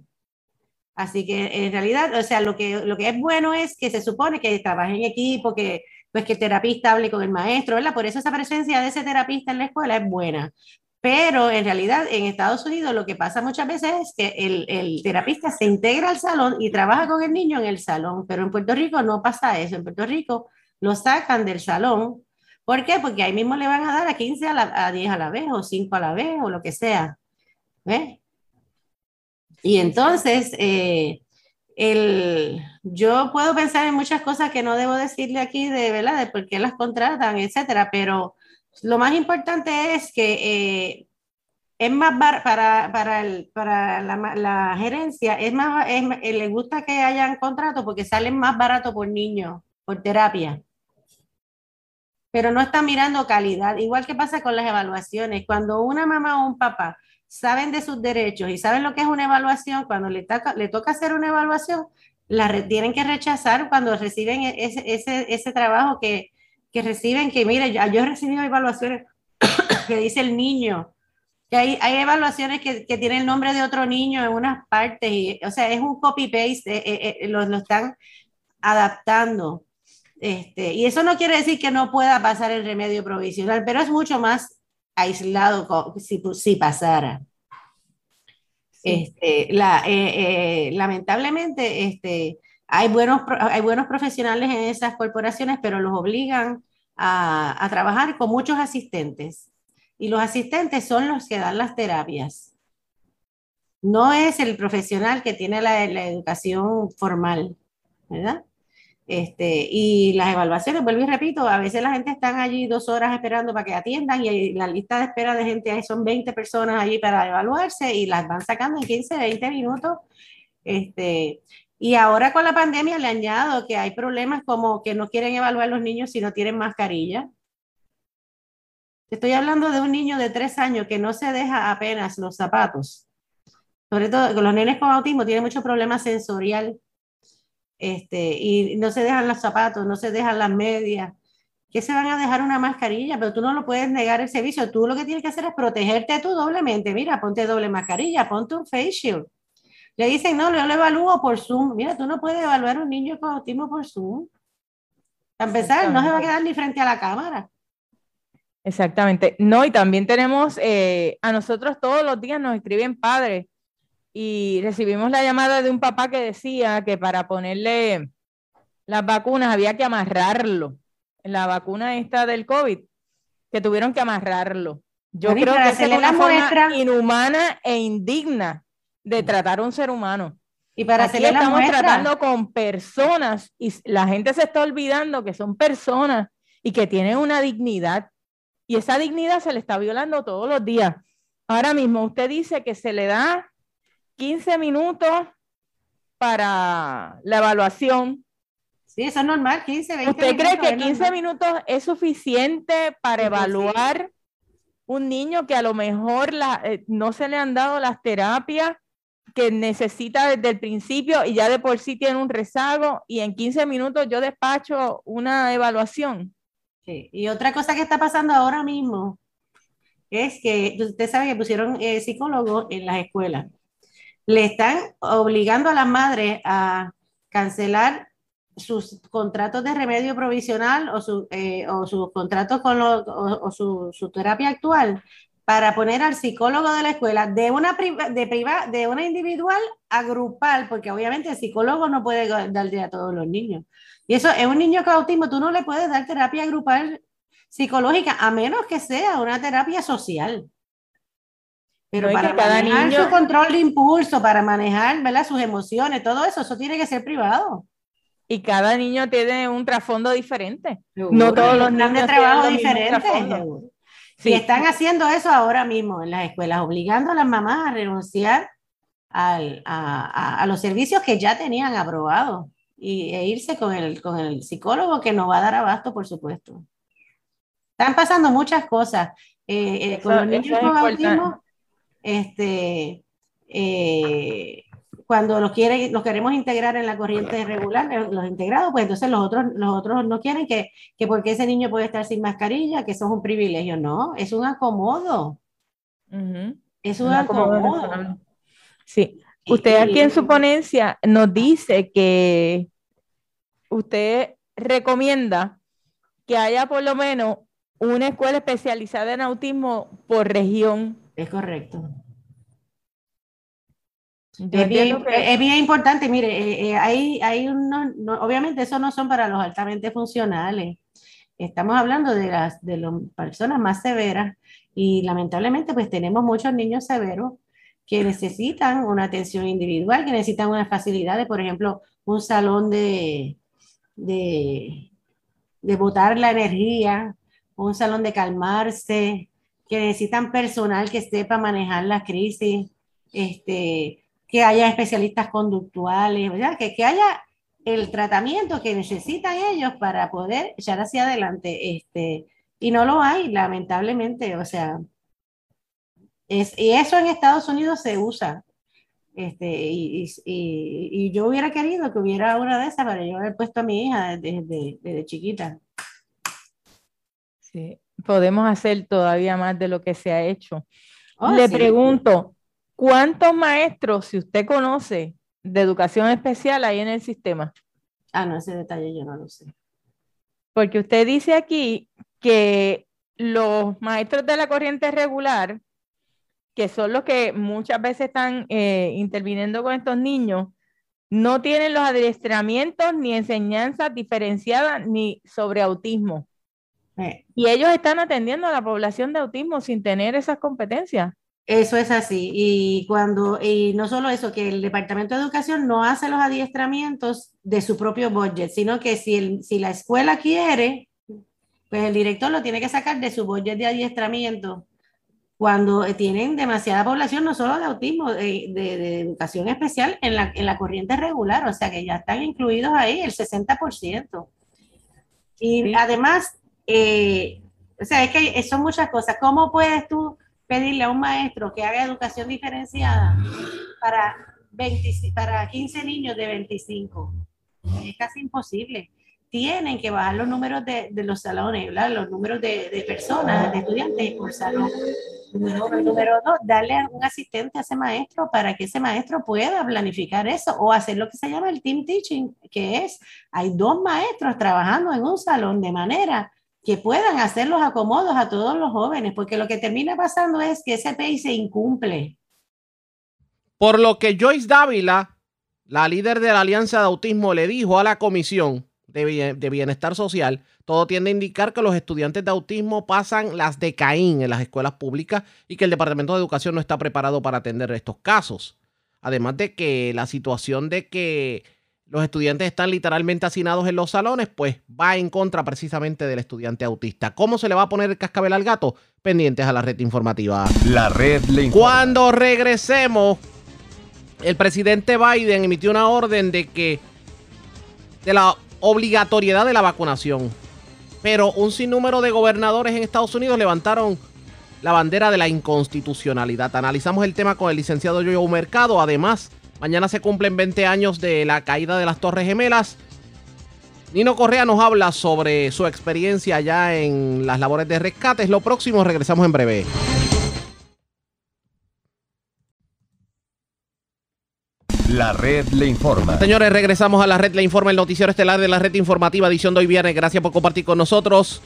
Así que en realidad, o sea, lo que, lo que es bueno es que se supone que trabaje en equipo, que, pues, que el terapista hable con el maestro, ¿verdad? Por eso esa presencia de ese terapista en la escuela es buena. Pero en realidad en Estados Unidos lo que pasa muchas veces es que el, el, terapista se integra al salón y trabaja con el niño en el salón, pero en Puerto Rico no pasa eso. En Puerto Rico lo sacan del salón. ¿Por qué? Porque ahí mismo le van a dar a 15 a, la, a 10 a la vez o 5 a la vez o lo que sea. ¿Ves? Y entonces, eh, el, yo puedo pensar en muchas cosas que no debo decirle aquí de, ¿verdad? de por qué las contratan, etcétera, pero lo más importante es que eh, es más para, para, el, para la, gerencia, es más, es, eh, le gusta que hayan contratos porque salen más barato por niño, por terapia. Pero no están mirando calidad, igual que pasa con las evaluaciones. Cuando una mamá o un papá saben de sus derechos y saben lo que es una evaluación, cuando le, toca, le toca hacer una evaluación, la tienen que rechazar cuando reciben e-, ese, ese, ese trabajo que, que, reciben, que mire, yo, yo he recibido evaluaciones que dice el niño, que hay, hay evaluaciones que, que, tienen el nombre de otro niño en unas partes, y, o sea, es un copy-paste, eh, eh, eh, lo, lo, están adaptando. Este, y eso no quiere decir que no pueda pasar el remedio provisional, pero es mucho más aislado si, si pasara. Este, la, eh, eh, lamentablemente, este, hay, buenos, hay buenos profesionales en esas corporaciones, pero los obligan a, a, trabajar con muchos asistentes. Y los asistentes son los que dan las terapias. No es el profesional que tiene la, la educación formal, ¿verdad? Este, y las evaluaciones, vuelvo y repito, a veces la gente está allí dos horas esperando para que atiendan y la lista de espera de gente ahí son 20 personas allí para evaluarse y las van sacando en 15, 20 minutos. Este, y ahora con la pandemia le añado que hay problemas como que no quieren evaluar los niños si no tienen mascarilla. Estoy hablando de un niño de tres años que no se deja apenas los zapatos. Sobre todo los nenes con autismo tienen mucho problema sensorial este, y no se dejan los zapatos, no se dejan las medias, que se van a dejar una mascarilla, pero tú no lo puedes negar el servicio, tú lo que tienes que hacer es protegerte tú doblemente, mira, ponte doble mascarilla, ponte un face shield. Le dicen, no, yo lo evalúo por Zoom, mira, tú no puedes evaluar a un niño con autismo por Zoom. Para empezar, no se va a quedar ni frente a la cámara. Exactamente. No, y también tenemos, eh, a nosotros todos los días nos escriben padres y recibimos la llamada de un papá que decía que para ponerle las vacunas había que amarrarlo. La vacuna esta del COVID, que tuvieron que amarrarlo. Yo creo que es una forma inhumana e indigna de tratar a un ser humano. Y para Aquí estamos tratando con personas y la gente se está olvidando que son personas y que tienen una dignidad. Y esa dignidad se le está violando todos los días. Ahora mismo usted dice que se le da 15 minutos para la evaluación. Sí, eso es normal, 15, 20 ¿Usted cree que 15 minutos es suficiente para evaluar un niño que a lo mejor la, eh, no se le han dado las terapias que necesita desde el principio y ya de por sí tiene un rezago y en 15 minutos yo despacho una evaluación? Y otra cosa que está pasando ahora mismo es que usted sabe que pusieron eh, psicólogos en las escuelas le están obligando a las madres a cancelar sus contratos de remedio provisional o, su, eh, o contratos con lo, o su, su, terapia actual para poner al psicólogo de la escuela de una, de, priva, de una individual a grupal, porque obviamente el psicólogo no puede darle a todos los niños. Y eso es un niño con autismo, tú no le puedes dar terapia grupal psicológica, a menos que sea una terapia social. Pero para cada niño... su control de impulso, para manejar ¿verdad? sus emociones, todo eso, eso tiene que ser privado. Y cada niño tiene un trasfondo diferente. no todos los niños de trabajo diferentes. Sí. Y están haciendo eso ahora mismo en las escuelas, obligando a las mamás a renunciar al, a, a, a, los servicios que ya tenían aprobados y, e irse con el, con el psicólogo que nos va a dar abasto, por supuesto. Están pasando muchas cosas. Eh, eh, con los niños con autismo, este, eh, cuando los, quiere, los queremos integrar en la corriente regular, eh, los integrados, pues entonces los otros, los otros no quieren que, que porque ese niño puede estar sin mascarilla, que eso es un privilegio. No, es un acomodo. Uh -huh. Es un, un acomodo. acomodo. Sí. Usted aquí en su ponencia nos dice que usted recomienda que haya por lo menos una escuela especializada en autismo por región. Es correcto. Es bien, es bien, importante, mire, eh, eh, hay, hay uno, obviamente eso no son para los altamente funcionales. Estamos hablando de las de las personas más severas y lamentablemente pues tenemos muchos niños severos que necesitan una atención individual, que necesitan unas facilidades, por ejemplo, un salón de, de, de botar la energía, un salón de calmarse, que necesitan personal que sepa manejar la crisis, este, que haya especialistas conductuales, ¿verdad? Que, que haya el tratamiento que necesitan ellos para poder echar hacia adelante. Este, y no lo hay, lamentablemente. O sea, es, y eso en Estados Unidos se usa. Este, y, y, y, yo hubiera querido que hubiera una de esas para yo haber puesto a mi hija desde, desde chiquita. Sí, podemos hacer todavía más de lo que se ha hecho. Oh, Le pregunto, ¿cuántos maestros, si usted conoce, de educación especial hay en el sistema? Ah, no, ese detalle yo no lo sé. Porque usted dice aquí que los maestros de la corriente regular, que son los que muchas veces están eh, interviniendo con estos niños, no tienen los adiestramientos ni enseñanzas diferenciadas ni sobre autismo. Eh. Y ellos están atendiendo a la población de autismo sin tener esas competencias. Eso es así. Y cuando, y no solo eso, que el Departamento de Educación no hace los adiestramientos de su propio budget, sino que si, el, si la escuela quiere, pues el director lo tiene que sacar de su budget de adiestramiento. Cuando tienen demasiada población, no solo de autismo, de, de, educación especial en la, en la corriente regular, o sea que ya están incluidos ahí el 60%. Y además, eh, o sea, es que son muchas cosas. ¿Cómo puedes tú pedirle a un maestro que haga educación diferenciada para, 20, para 15 niños de 25? Es casi imposible. Tienen que bajar los números de, de los salones, los números de, de, personas, de estudiantes por salón. Número, número dos, darle a un asistente a ese maestro para que ese maestro pueda planificar eso o hacer lo que se llama el team teaching, que es, hay dos maestros trabajando en un salón de manera que puedan hacer los acomodos a todos los jóvenes, porque lo que termina pasando es que ese PEI se incumple. Por lo que Joyce Dávila, la líder de la Alianza de Autismo, le dijo a la Comisión de, Bienestar Social, todo tiende a indicar que los estudiantes de autismo pasan las de Caín en las escuelas públicas y que el Departamento de Educación no está preparado para atender estos casos. Además de que la situación de que los estudiantes están literalmente hacinados en los salones, pues va en contra precisamente del estudiante autista. ¿Cómo se le va a poner el cascabel al gato? Pendientes a la red informativa. La red le Cuando regresemos, el presidente Biden emitió una orden de que de la obligatoriedad de la vacunación. Pero un sinnúmero de gobernadores en Estados Unidos levantaron la bandera de la inconstitucionalidad. Analizamos el tema con el licenciado Joe Mercado. Además, Mañana se cumplen 20 años de la caída de las Torres Gemelas. Nino Correa nos habla sobre su experiencia allá en las labores de rescate. Es lo próximo, regresamos en breve. La red le informa. Señores, regresamos a la red le informa, el noticiero estelar de la red informativa, edición de hoy viernes. Gracias por compartir con nosotros.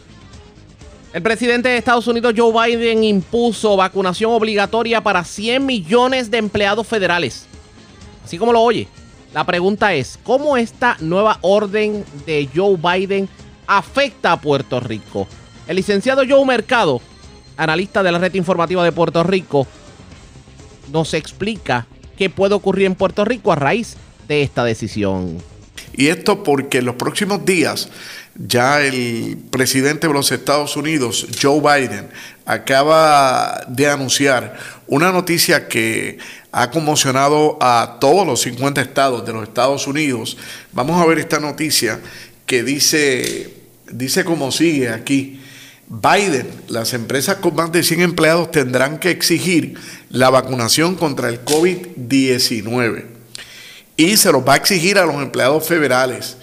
El presidente de Estados Unidos, Joe Biden, impuso vacunación obligatoria para 100 millones de empleados federales así como lo oye. La pregunta es, ¿cómo esta nueva orden de Joe Biden afecta a Puerto Rico? El licenciado Joe Mercado, analista de la red informativa de Puerto Rico, nos explica qué puede ocurrir en Puerto Rico a raíz de esta decisión. Y esto porque en los próximos días ya el presidente de los Estados Unidos, Joe Biden, acaba de anunciar una noticia que ha conmocionado a todos los 50 estados de los Estados Unidos. Vamos a ver esta noticia que dice, dice como sigue aquí. Biden, las empresas con más de 100 empleados tendrán que exigir la vacunación contra el COVID-19 y se los va a exigir a los empleados federales.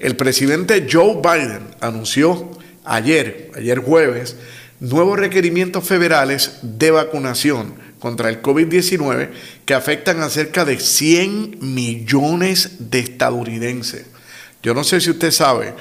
El presidente Joe Biden anunció ayer, ayer jueves, nuevos requerimientos federales de vacunación contra el COVID-19 que afectan a cerca de 100 millones de estadounidenses. Yo no sé si usted sabe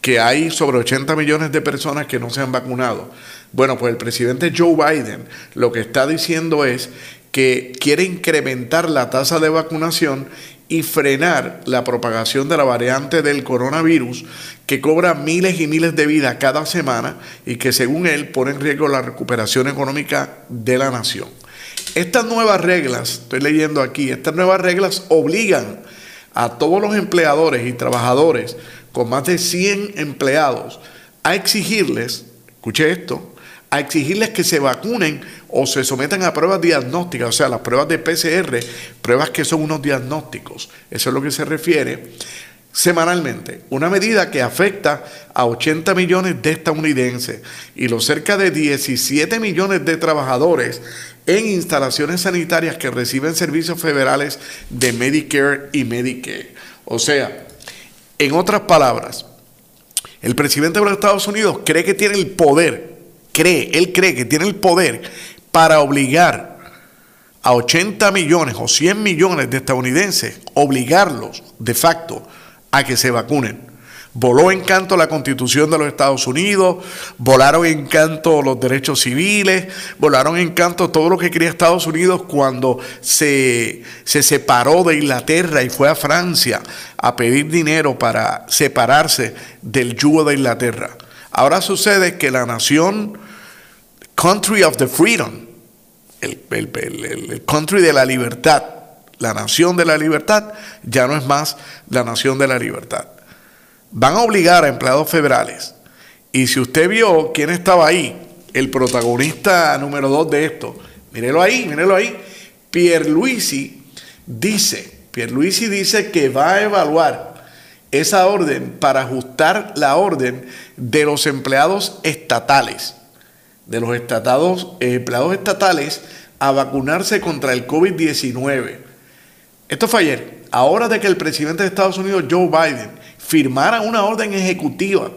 que hay sobre 80 millones de personas que no se han vacunado. Bueno, pues el presidente Joe Biden lo que está diciendo es que quiere incrementar la tasa de vacunación y frenar la propagación de la variante del coronavirus que cobra miles y miles de vidas cada semana y que según él pone en riesgo la recuperación económica de la nación. Estas nuevas reglas, estoy leyendo aquí, estas nuevas reglas obligan a todos los empleadores y trabajadores con más de 100 empleados a exigirles, escuche esto, a exigirles que se vacunen o se sometan a pruebas diagnósticas, o sea, las pruebas de PCR, pruebas que son unos diagnósticos, eso es lo que se refiere, semanalmente. Una medida que afecta a 80 millones de estadounidenses y los cerca de 17 millones de trabajadores en instalaciones sanitarias que reciben servicios federales de Medicare y Medicaid. O sea, en otras palabras, el presidente de los Estados Unidos cree que tiene el poder, cree, él cree que tiene el poder para obligar a 80 millones o 100 millones de estadounidenses, obligarlos de facto a que se vacunen. Voló en canto la constitución de los Estados Unidos, volaron en canto los derechos civiles, volaron en canto todo lo que quería Estados Unidos cuando se, se separó de Inglaterra y fue a Francia a pedir dinero para separarse del yugo de Inglaterra. Ahora sucede que la nación, country of the freedom, el, el country de la libertad, la nación de la libertad, ya no es más la nación de la libertad van a obligar a empleados federales. Y si usted vio quién estaba ahí, el protagonista número dos de esto, mírelo ahí, mírelo ahí. Pierluisi dice, Pierluisi dice que va a evaluar esa orden para ajustar la orden de los empleados estatales, de los estatados, eh, empleados estatales a vacunarse contra el COVID-19. Esto fue ayer. Ahora de que el presidente de Estados Unidos, Joe Biden, firmara una orden ejecutiva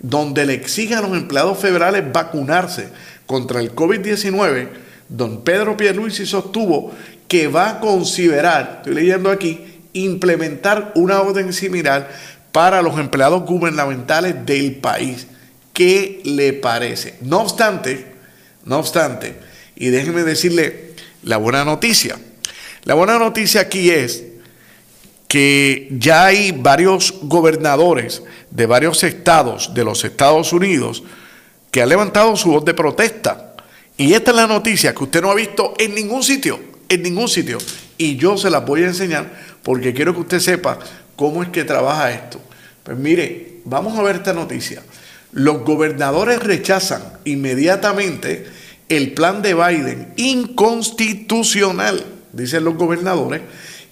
donde le exijan a los empleados federales vacunarse contra el COVID-19, don Pedro Pierluisi sostuvo que va a considerar, estoy leyendo aquí, implementar una orden similar para los empleados gubernamentales del país. ¿Qué le parece? No obstante, no obstante, y déjenme decirle la buena noticia. La buena noticia aquí es que ya hay varios gobernadores de varios estados de los Estados Unidos que han levantado su voz de protesta. Y esta es la noticia que usted no ha visto en ningún sitio, en ningún sitio. Y yo se las voy a enseñar porque quiero que usted sepa cómo es que trabaja esto. Pues mire, vamos a ver esta noticia. Los gobernadores rechazan inmediatamente el plan de Biden inconstitucional, dicen los gobernadores,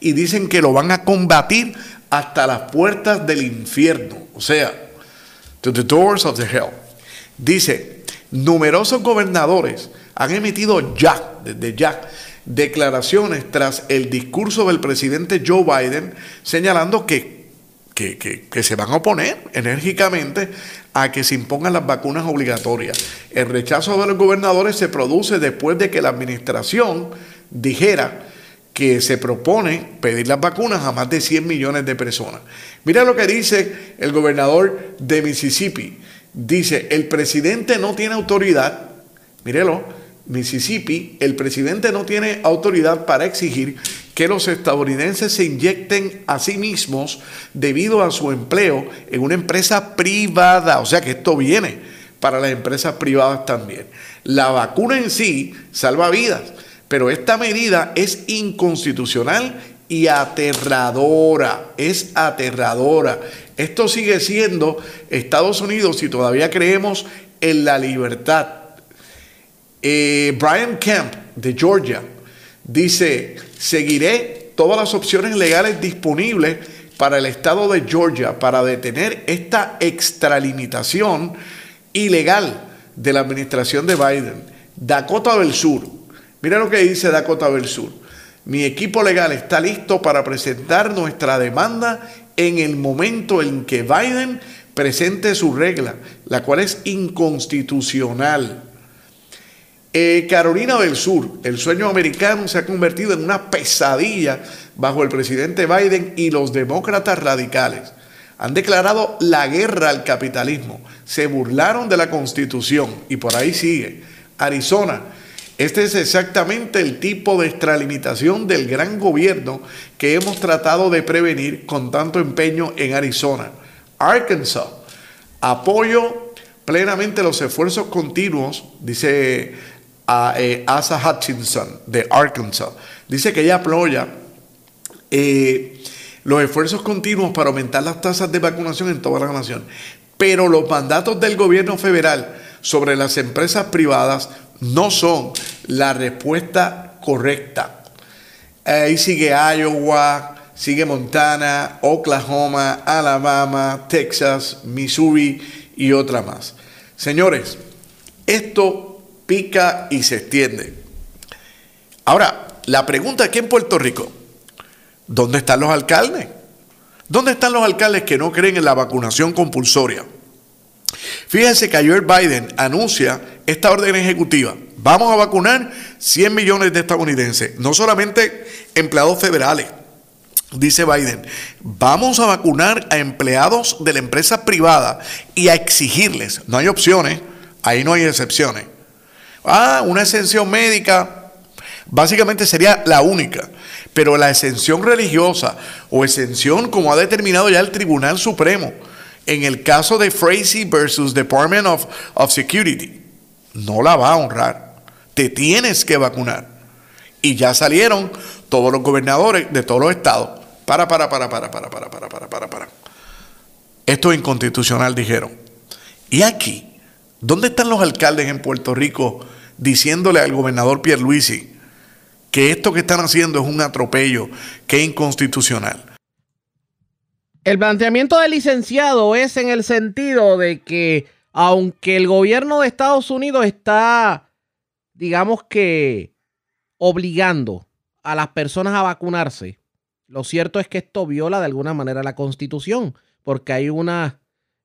y dicen que lo van a combatir hasta las puertas del infierno, o sea, to the doors of the hell. Dice, numerosos gobernadores han emitido ya, desde ya, declaraciones tras el discurso del presidente Joe Biden señalando que, que, que, se van a oponer enérgicamente a que se impongan las vacunas obligatorias. El rechazo de los gobernadores se produce después de que la administración dijera que se propone pedir las vacunas a más de 100 millones de personas. Mira lo que dice el gobernador de Mississippi. Dice, el presidente no tiene autoridad, mírelo, Mississippi, el presidente no tiene autoridad para exigir que los estadounidenses se inyecten a sí mismos debido a su empleo en una empresa privada. O sea que esto viene para las empresas privadas también. La vacuna en sí salva vidas pero esta medida es inconstitucional y aterradora, es aterradora. Esto sigue siendo Estados Unidos si todavía creemos en la libertad. Eh, Brian Kemp de Georgia dice, seguiré todas las opciones legales disponibles para el estado de Georgia para detener esta extralimitación ilegal de la administración de Biden. Dakota del Sur, Mira lo que dice Dakota del Sur. Mi equipo legal está listo para presentar nuestra demanda en el momento en que Biden presente su regla, la cual es inconstitucional. Eh, Carolina del Sur, el sueño americano se ha convertido en una pesadilla bajo el presidente Biden y los demócratas radicales. han declarado la guerra al capitalismo, se burlaron de la constitución y por ahí sigue. Arizona, este es exactamente el tipo de extralimitación del gran gobierno que hemos tratado de prevenir con tanto empeño en Arizona. Arkansas, apoyo plenamente los esfuerzos continuos, dice eh, Asa Hutchinson de Arkansas. Dice que ella apoya eh, los esfuerzos continuos para aumentar las tasas de vacunación en toda la nación. Pero los mandatos del gobierno federal sobre las empresas privadas no son la respuesta correcta. Ahí sigue Iowa, sigue Montana, Oklahoma, Alabama, Texas, Missouri y otra más. Señores, esto pica y se extiende. Ahora, la pregunta aquí en Puerto Rico, ¿dónde están los alcaldes? ¿Dónde están los alcaldes que no creen en la vacunación compulsoria? Fíjense que ayer Biden anuncia esta orden ejecutiva. Vamos a vacunar 100 millones de estadounidenses, no solamente empleados federales. Dice Biden, vamos a vacunar a empleados de la empresa privada y a exigirles, no hay opciones, ahí no hay excepciones. Ah, una exención médica, básicamente sería la única, pero la exención religiosa o exención como ha determinado ya el Tribunal Supremo, en el caso de Frazee versus Department of, of Security, no la va a honrar. Te tienes que vacunar. Y ya salieron todos los gobernadores de todos los estados. Para, para, para, para, para, para, para, para, para, para. Esto es inconstitucional, dijeron. Y aquí, ¿dónde están los alcaldes en Puerto Rico diciéndole al gobernador Pierluisi que esto que están haciendo es un atropello, que es inconstitucional? El planteamiento del licenciado es en el sentido de que aunque el gobierno de Estados Unidos está, digamos que, obligando a las personas a vacunarse, lo cierto es que esto viola de alguna manera la constitución, porque hay unas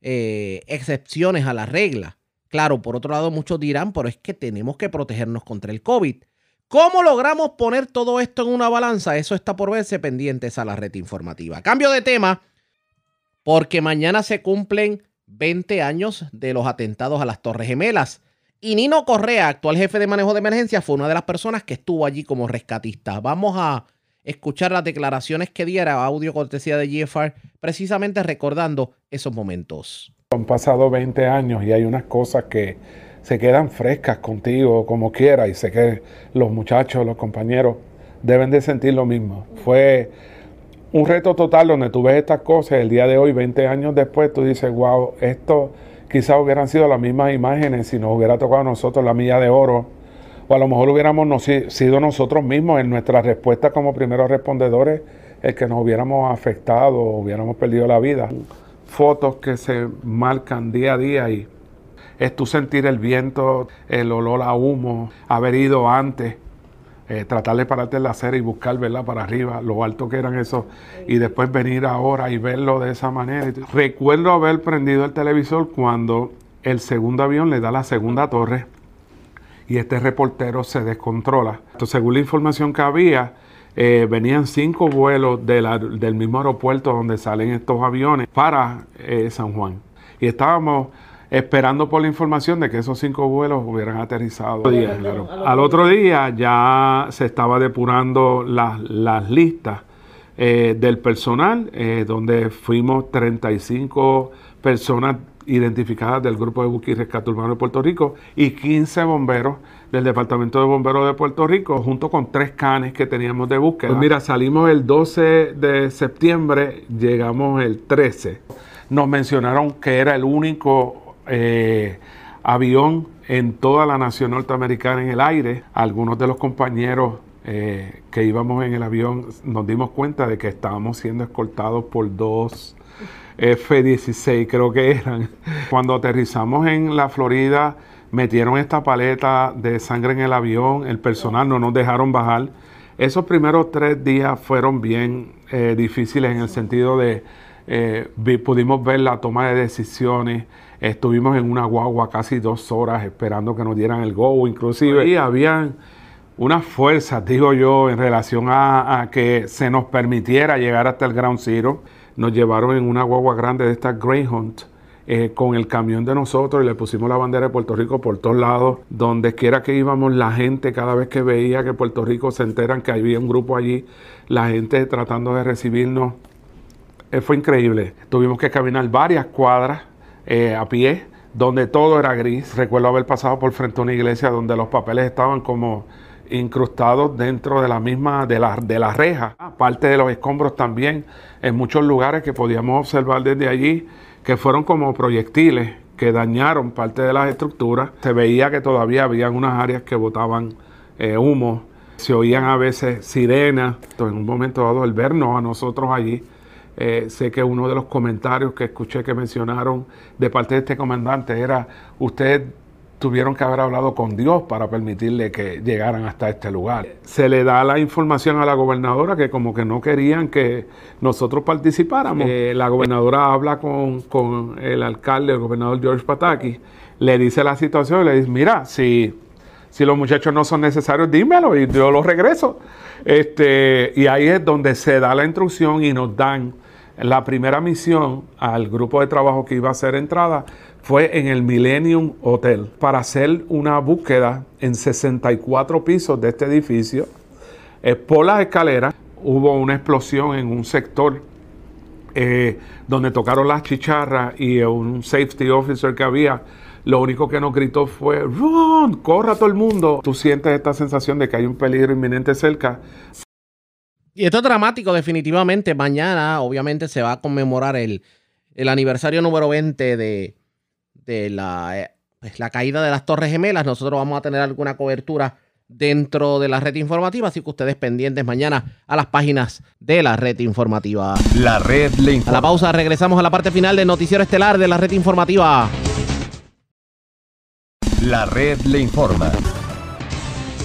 eh, excepciones a la regla. Claro, por otro lado, muchos dirán, pero es que tenemos que protegernos contra el COVID. ¿Cómo logramos poner todo esto en una balanza? Eso está por verse pendientes a la red informativa. Cambio de tema porque mañana se cumplen 20 años de los atentados a las Torres Gemelas. Y Nino Correa, actual jefe de manejo de emergencia, fue una de las personas que estuvo allí como rescatista. Vamos a escuchar las declaraciones que diera audio cortesía de GFR, precisamente recordando esos momentos. Han pasado 20 años y hay unas cosas que se quedan frescas contigo como quiera y sé que los muchachos, los compañeros deben de sentir lo mismo. Fue un reto total donde tú ves estas cosas, el día de hoy, 20 años después, tú dices, wow, esto quizás hubieran sido las mismas imágenes si nos hubiera tocado a nosotros la milla de oro, o a lo mejor hubiéramos sido nosotros mismos en nuestra respuesta como primeros respondedores el que nos hubiéramos afectado o hubiéramos perdido la vida. Fotos que se marcan día a día y es tú sentir el viento, el olor a humo, haber ido antes eh, tratar de pararte en la y buscar, verla Para arriba, lo alto que eran esos, y después venir ahora y verlo de esa manera. Recuerdo haber prendido el televisor cuando el segundo avión le da la segunda torre y este reportero se descontrola. Entonces, según la información que había, eh, venían cinco vuelos del mismo aeropuerto donde salen estos aviones para eh, San Juan. Y estábamos esperando por la información de que esos cinco vuelos hubieran aterrizado. Al otro día ya se estaba depurando las, listas eh, del personal, eh, donde fuimos 35 personas identificadas del grupo de búsqueda y rescate urbano de Puerto Rico y 15 bomberos del Departamento de Bomberos de Puerto Rico, junto con tres canes que teníamos de búsqueda. Pues mira, salimos el 12 de septiembre, llegamos el 13. Nos mencionaron que era el único eh, avión en toda la nación norteamericana en el aire. Algunos de los compañeros eh, que íbamos en el avión nos dimos cuenta de que estábamos siendo escoltados por dos F-16, creo que eran. Cuando aterrizamos en la Florida, metieron esta paleta de sangre en el avión, el personal no nos dejaron bajar. Esos primeros tres días fueron bien eh, difíciles en el sentido de pudimos ver la toma de decisiones, Estuvimos en una guagua casi dos horas esperando que nos dieran el go, inclusive. Y habían unas fuerzas, digo yo, en relación a, que se nos permitiera llegar hasta el Ground Zero. nos llevaron en una guagua grande de esta Greyhound eh, con el camión de nosotros y le pusimos la bandera de Puerto Rico por todos lados. Donde quiera que íbamos, la gente cada vez que veía que Puerto Rico se enteran que había un grupo allí, la gente tratando de recibirnos. Eh, fue increíble. Tuvimos que caminar varias cuadras eh, a pie, donde todo era gris. Recuerdo haber pasado por frente a una iglesia donde los papeles estaban como incrustados dentro de la misma, de la, de la reja, aparte de los escombros también, en muchos lugares que podíamos observar desde allí que fueron como proyectiles que dañaron parte de las estructuras. Se veía que todavía había unas áreas que botaban eh, humo, se oían a veces sirenas. En un momento dado, el vernos a nosotros allí, eh, sé que uno de los comentarios que escuché que mencionaron de parte de este comandante era, usted tuvieron que haber hablado con Dios para permitirle que llegaran hasta este lugar. Se le da la información a la gobernadora que como que no querían que nosotros participáramos. Eh, la gobernadora habla con, el alcalde, el gobernador George Pataki, le dice la situación y le dice, mira, si, si los muchachos no son necesarios, dímelo y yo los regreso. Este, y ahí es donde se da la instrucción y nos dan la primera misión al grupo de trabajo que iba a hacer entrada fue en el Millennium Hotel para hacer una búsqueda en 64 pisos de este edificio. Eh, por las escaleras hubo una explosión en un sector eh, donde tocaron las chicharras y un safety officer que había. Lo único que nos gritó fue, ¡Run! ¡Corra todo el mundo! Tú sientes esta sensación de que hay un peligro inminente cerca. Y esto es dramático, definitivamente. Mañana, obviamente, se va a conmemorar el, el aniversario número 20 de, de la, pues, la caída de las Torres Gemelas. Nosotros vamos a tener alguna cobertura dentro de la red informativa, así que ustedes pendientes mañana a las páginas de la red informativa. La red le informa. A la pausa regresamos a la parte final del noticiero estelar de la red informativa. La red le informa.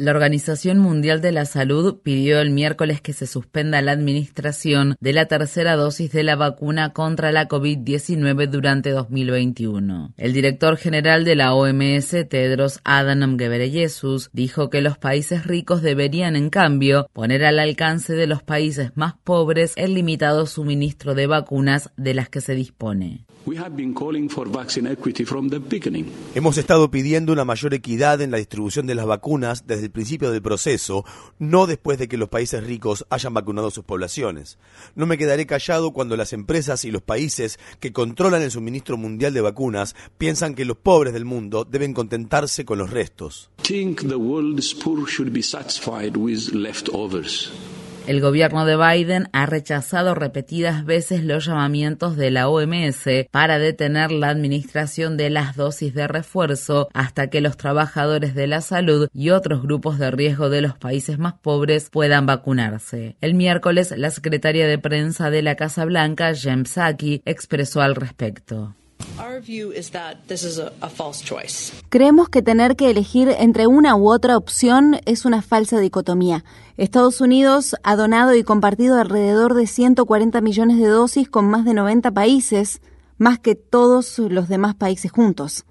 La Organización Mundial de la Salud pidió el miércoles que se suspenda la administración de la tercera dosis de la vacuna contra la COVID-19 durante 2021. El director general de la OMS, Tedros Adhanom Ghebreyesus, dijo que los países ricos deberían, en cambio, poner al alcance de los países más pobres el limitado suministro de vacunas de las que se dispone. Hemos estado pidiendo una mayor equidad en la distribución de las vacunas desde el principio del proceso, no después de que los países ricos hayan vacunado sus poblaciones. No me quedaré callado cuando las empresas y los países que controlan el suministro mundial de vacunas piensan que los pobres del mundo deben contentarse con los restos. El gobierno de Biden ha rechazado repetidas veces los llamamientos de la OMS para detener la administración de las dosis de refuerzo hasta que los trabajadores de la salud y otros grupos de riesgo de los países más pobres puedan vacunarse. El miércoles, la secretaria de prensa de la Casa Blanca, Jem Psaki, expresó al respecto. Creemos que tener que elegir entre una u otra opción es una falsa dicotomía. Estados Unidos ha donado y compartido alrededor de 140 millones de dosis con más de 90 países, más que todos los demás países juntos.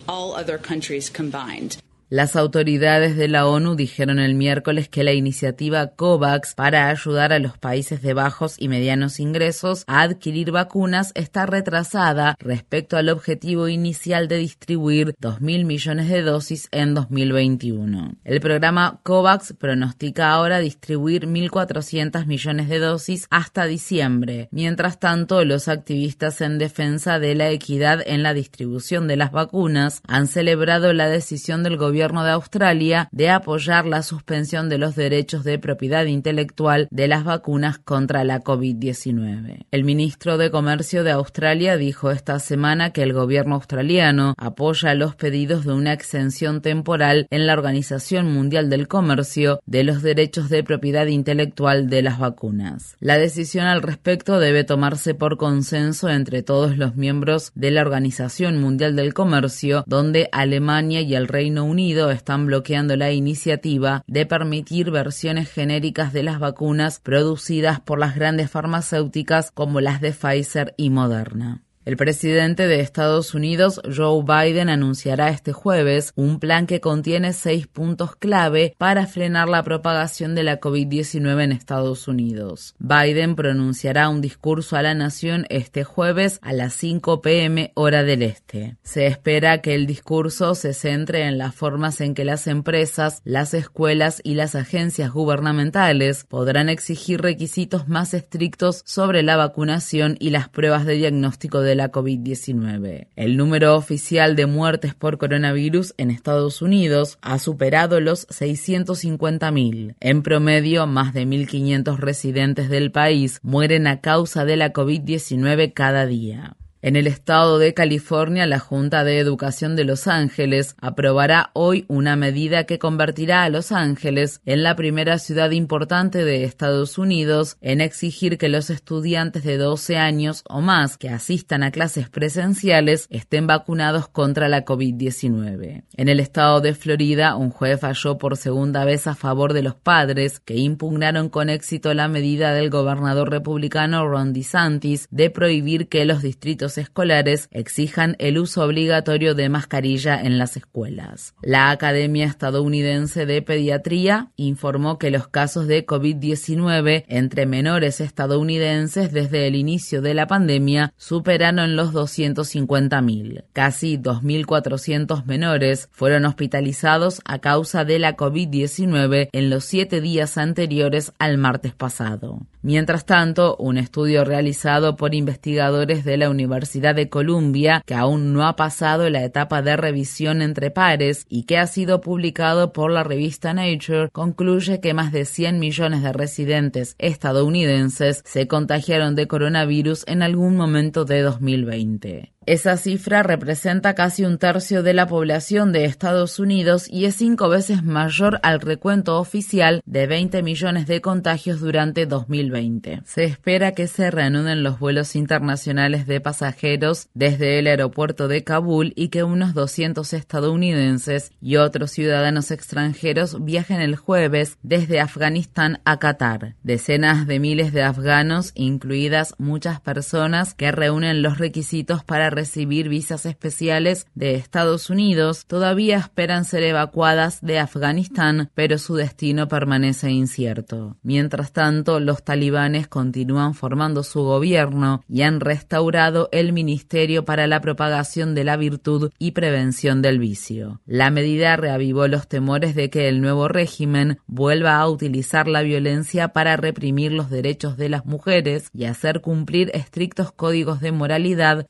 Las autoridades de la ONU dijeron el miércoles que la iniciativa COVAX para ayudar a los países de bajos y medianos ingresos a adquirir vacunas está retrasada respecto al objetivo inicial de distribuir 2.000 millones de dosis en 2021. El programa COVAX pronostica ahora distribuir 1.400 millones de dosis hasta diciembre. Mientras tanto, los activistas en defensa de la equidad en la distribución de las vacunas han celebrado la decisión del gobierno gobierno de Australia de apoyar la suspensión de los derechos de propiedad intelectual de las vacunas contra la COVID-19. El ministro de Comercio de Australia dijo esta semana que el gobierno australiano apoya los pedidos de una exención temporal en la Organización Mundial del Comercio de los derechos de propiedad intelectual de las vacunas. La decisión al respecto debe tomarse por consenso entre todos los miembros de la Organización Mundial del Comercio, donde Alemania y el Reino Unido están bloqueando la iniciativa de permitir versiones genéricas de las vacunas producidas por las grandes farmacéuticas como las de Pfizer y Moderna. El presidente de Estados Unidos, Joe Biden, anunciará este jueves un plan que contiene seis puntos clave para frenar la propagación de la COVID-19 en Estados Unidos. Biden pronunciará un discurso a la nación este jueves a las 5 pm hora del este. Se espera que el discurso se centre en las formas en que las empresas, las escuelas y las agencias gubernamentales podrán exigir requisitos más estrictos sobre la vacunación y las pruebas de diagnóstico de la COVID-19. El número oficial de muertes por coronavirus en Estados Unidos ha superado los 650.000. En promedio, más de 1.500 residentes del país mueren a causa de la COVID-19 cada día. En el estado de California, la Junta de Educación de Los Ángeles aprobará hoy una medida que convertirá a Los Ángeles en la primera ciudad importante de Estados Unidos en exigir que los estudiantes de 12 años o más que asistan a clases presenciales estén vacunados contra la COVID-19. En el estado de Florida, un juez falló por segunda vez a favor de los padres que impugnaron con éxito la medida del gobernador republicano Ron DeSantis de prohibir que los distritos escolares exijan el uso obligatorio de mascarilla en las escuelas. La Academia Estadounidense de Pediatría informó que los casos de COVID-19 entre menores estadounidenses desde el inicio de la pandemia superaron los 250.000. Casi 2.400 menores fueron hospitalizados a causa de la COVID-19 en los siete días anteriores al martes pasado. Mientras tanto, un estudio realizado por investigadores de la Universidad de Columbia, que aún no ha pasado la etapa de revisión entre pares y que ha sido publicado por la revista Nature, concluye que más de 100 millones de residentes estadounidenses se contagiaron de coronavirus en algún momento de 2020. Esa cifra representa casi un tercio de la población de Estados Unidos y es cinco veces mayor al recuento oficial de 20 millones de contagios durante 2020. Se espera que se reanuden los vuelos internacionales de pasajeros desde el aeropuerto de Kabul y que unos 200 estadounidenses y otros ciudadanos extranjeros viajen el jueves desde Afganistán a Qatar. Decenas de miles de afganos, incluidas muchas personas que reúnen los requisitos para recibir visas especiales de Estados Unidos todavía esperan ser evacuadas de Afganistán, pero su destino permanece incierto. Mientras tanto, los talibanes continúan formando su gobierno y han restaurado el Ministerio para la Propagación de la Virtud y Prevención del Vicio. La medida reavivó los temores de que el nuevo régimen vuelva a utilizar la violencia para reprimir los derechos de las mujeres y hacer cumplir estrictos códigos de moralidad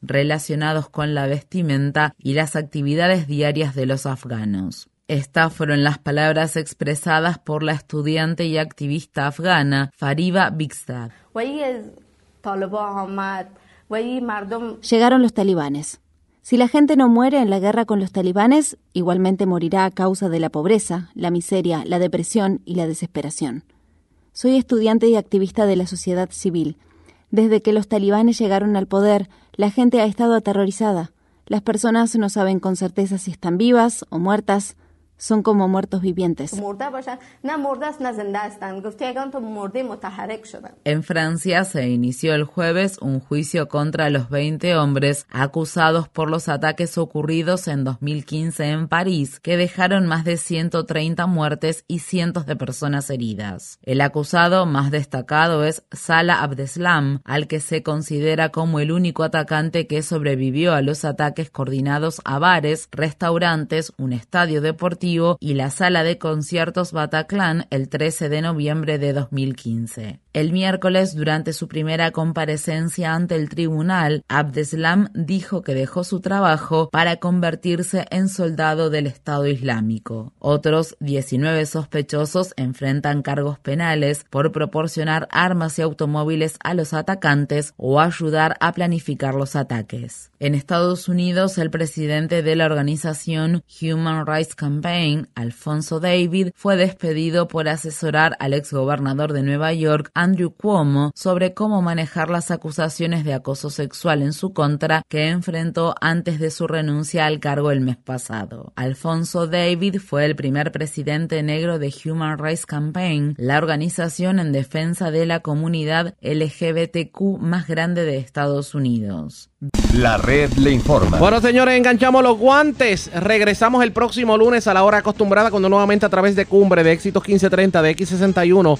con la vestimenta y las actividades diarias de los afganos. Estas fueron las palabras expresadas por la estudiante y activista afgana Fariba Bigstad. Llegaron los talibanes. Si la gente no muere en la guerra con los talibanes, igualmente morirá a causa de la pobreza, la miseria, la depresión y la desesperación. Soy estudiante y activista de la sociedad civil desde que los talibanes llegaron al poder, la gente ha estado aterrorizada. Las personas no saben con certeza si están vivas o muertas, son como muertos vivientes. En Francia se inició el jueves un juicio contra los 20 hombres acusados por los ataques ocurridos en 2015 en París, que dejaron más de 130 muertes y cientos de personas heridas. El acusado más destacado es Salah Abdeslam, al que se considera como el único atacante que sobrevivió a los ataques coordinados a bares, restaurantes, un estadio deportivo y la sala de conciertos Bataclan el 13 de noviembre de 2015. El miércoles, durante su primera comparecencia ante el tribunal, Abdeslam dijo que dejó su trabajo para convertirse en soldado del Estado Islámico. Otros 19 sospechosos enfrentan cargos penales por proporcionar armas y automóviles a los atacantes o ayudar a planificar los ataques. En Estados Unidos, el presidente de la organización Human Rights Campaign, Alfonso David, fue despedido por asesorar al exgobernador de Nueva York, Andrew Cuomo sobre cómo manejar las acusaciones de acoso sexual en su contra que enfrentó antes de su renuncia al cargo el mes pasado. Alfonso David fue el primer presidente negro de Human Rights Campaign, la organización en defensa de la comunidad LGBTQ más grande de Estados Unidos. La red le informa. Bueno, señores, enganchamos los guantes. Regresamos el próximo lunes a la hora acostumbrada cuando nuevamente a través de Cumbre, de Éxitos 1530, de X61,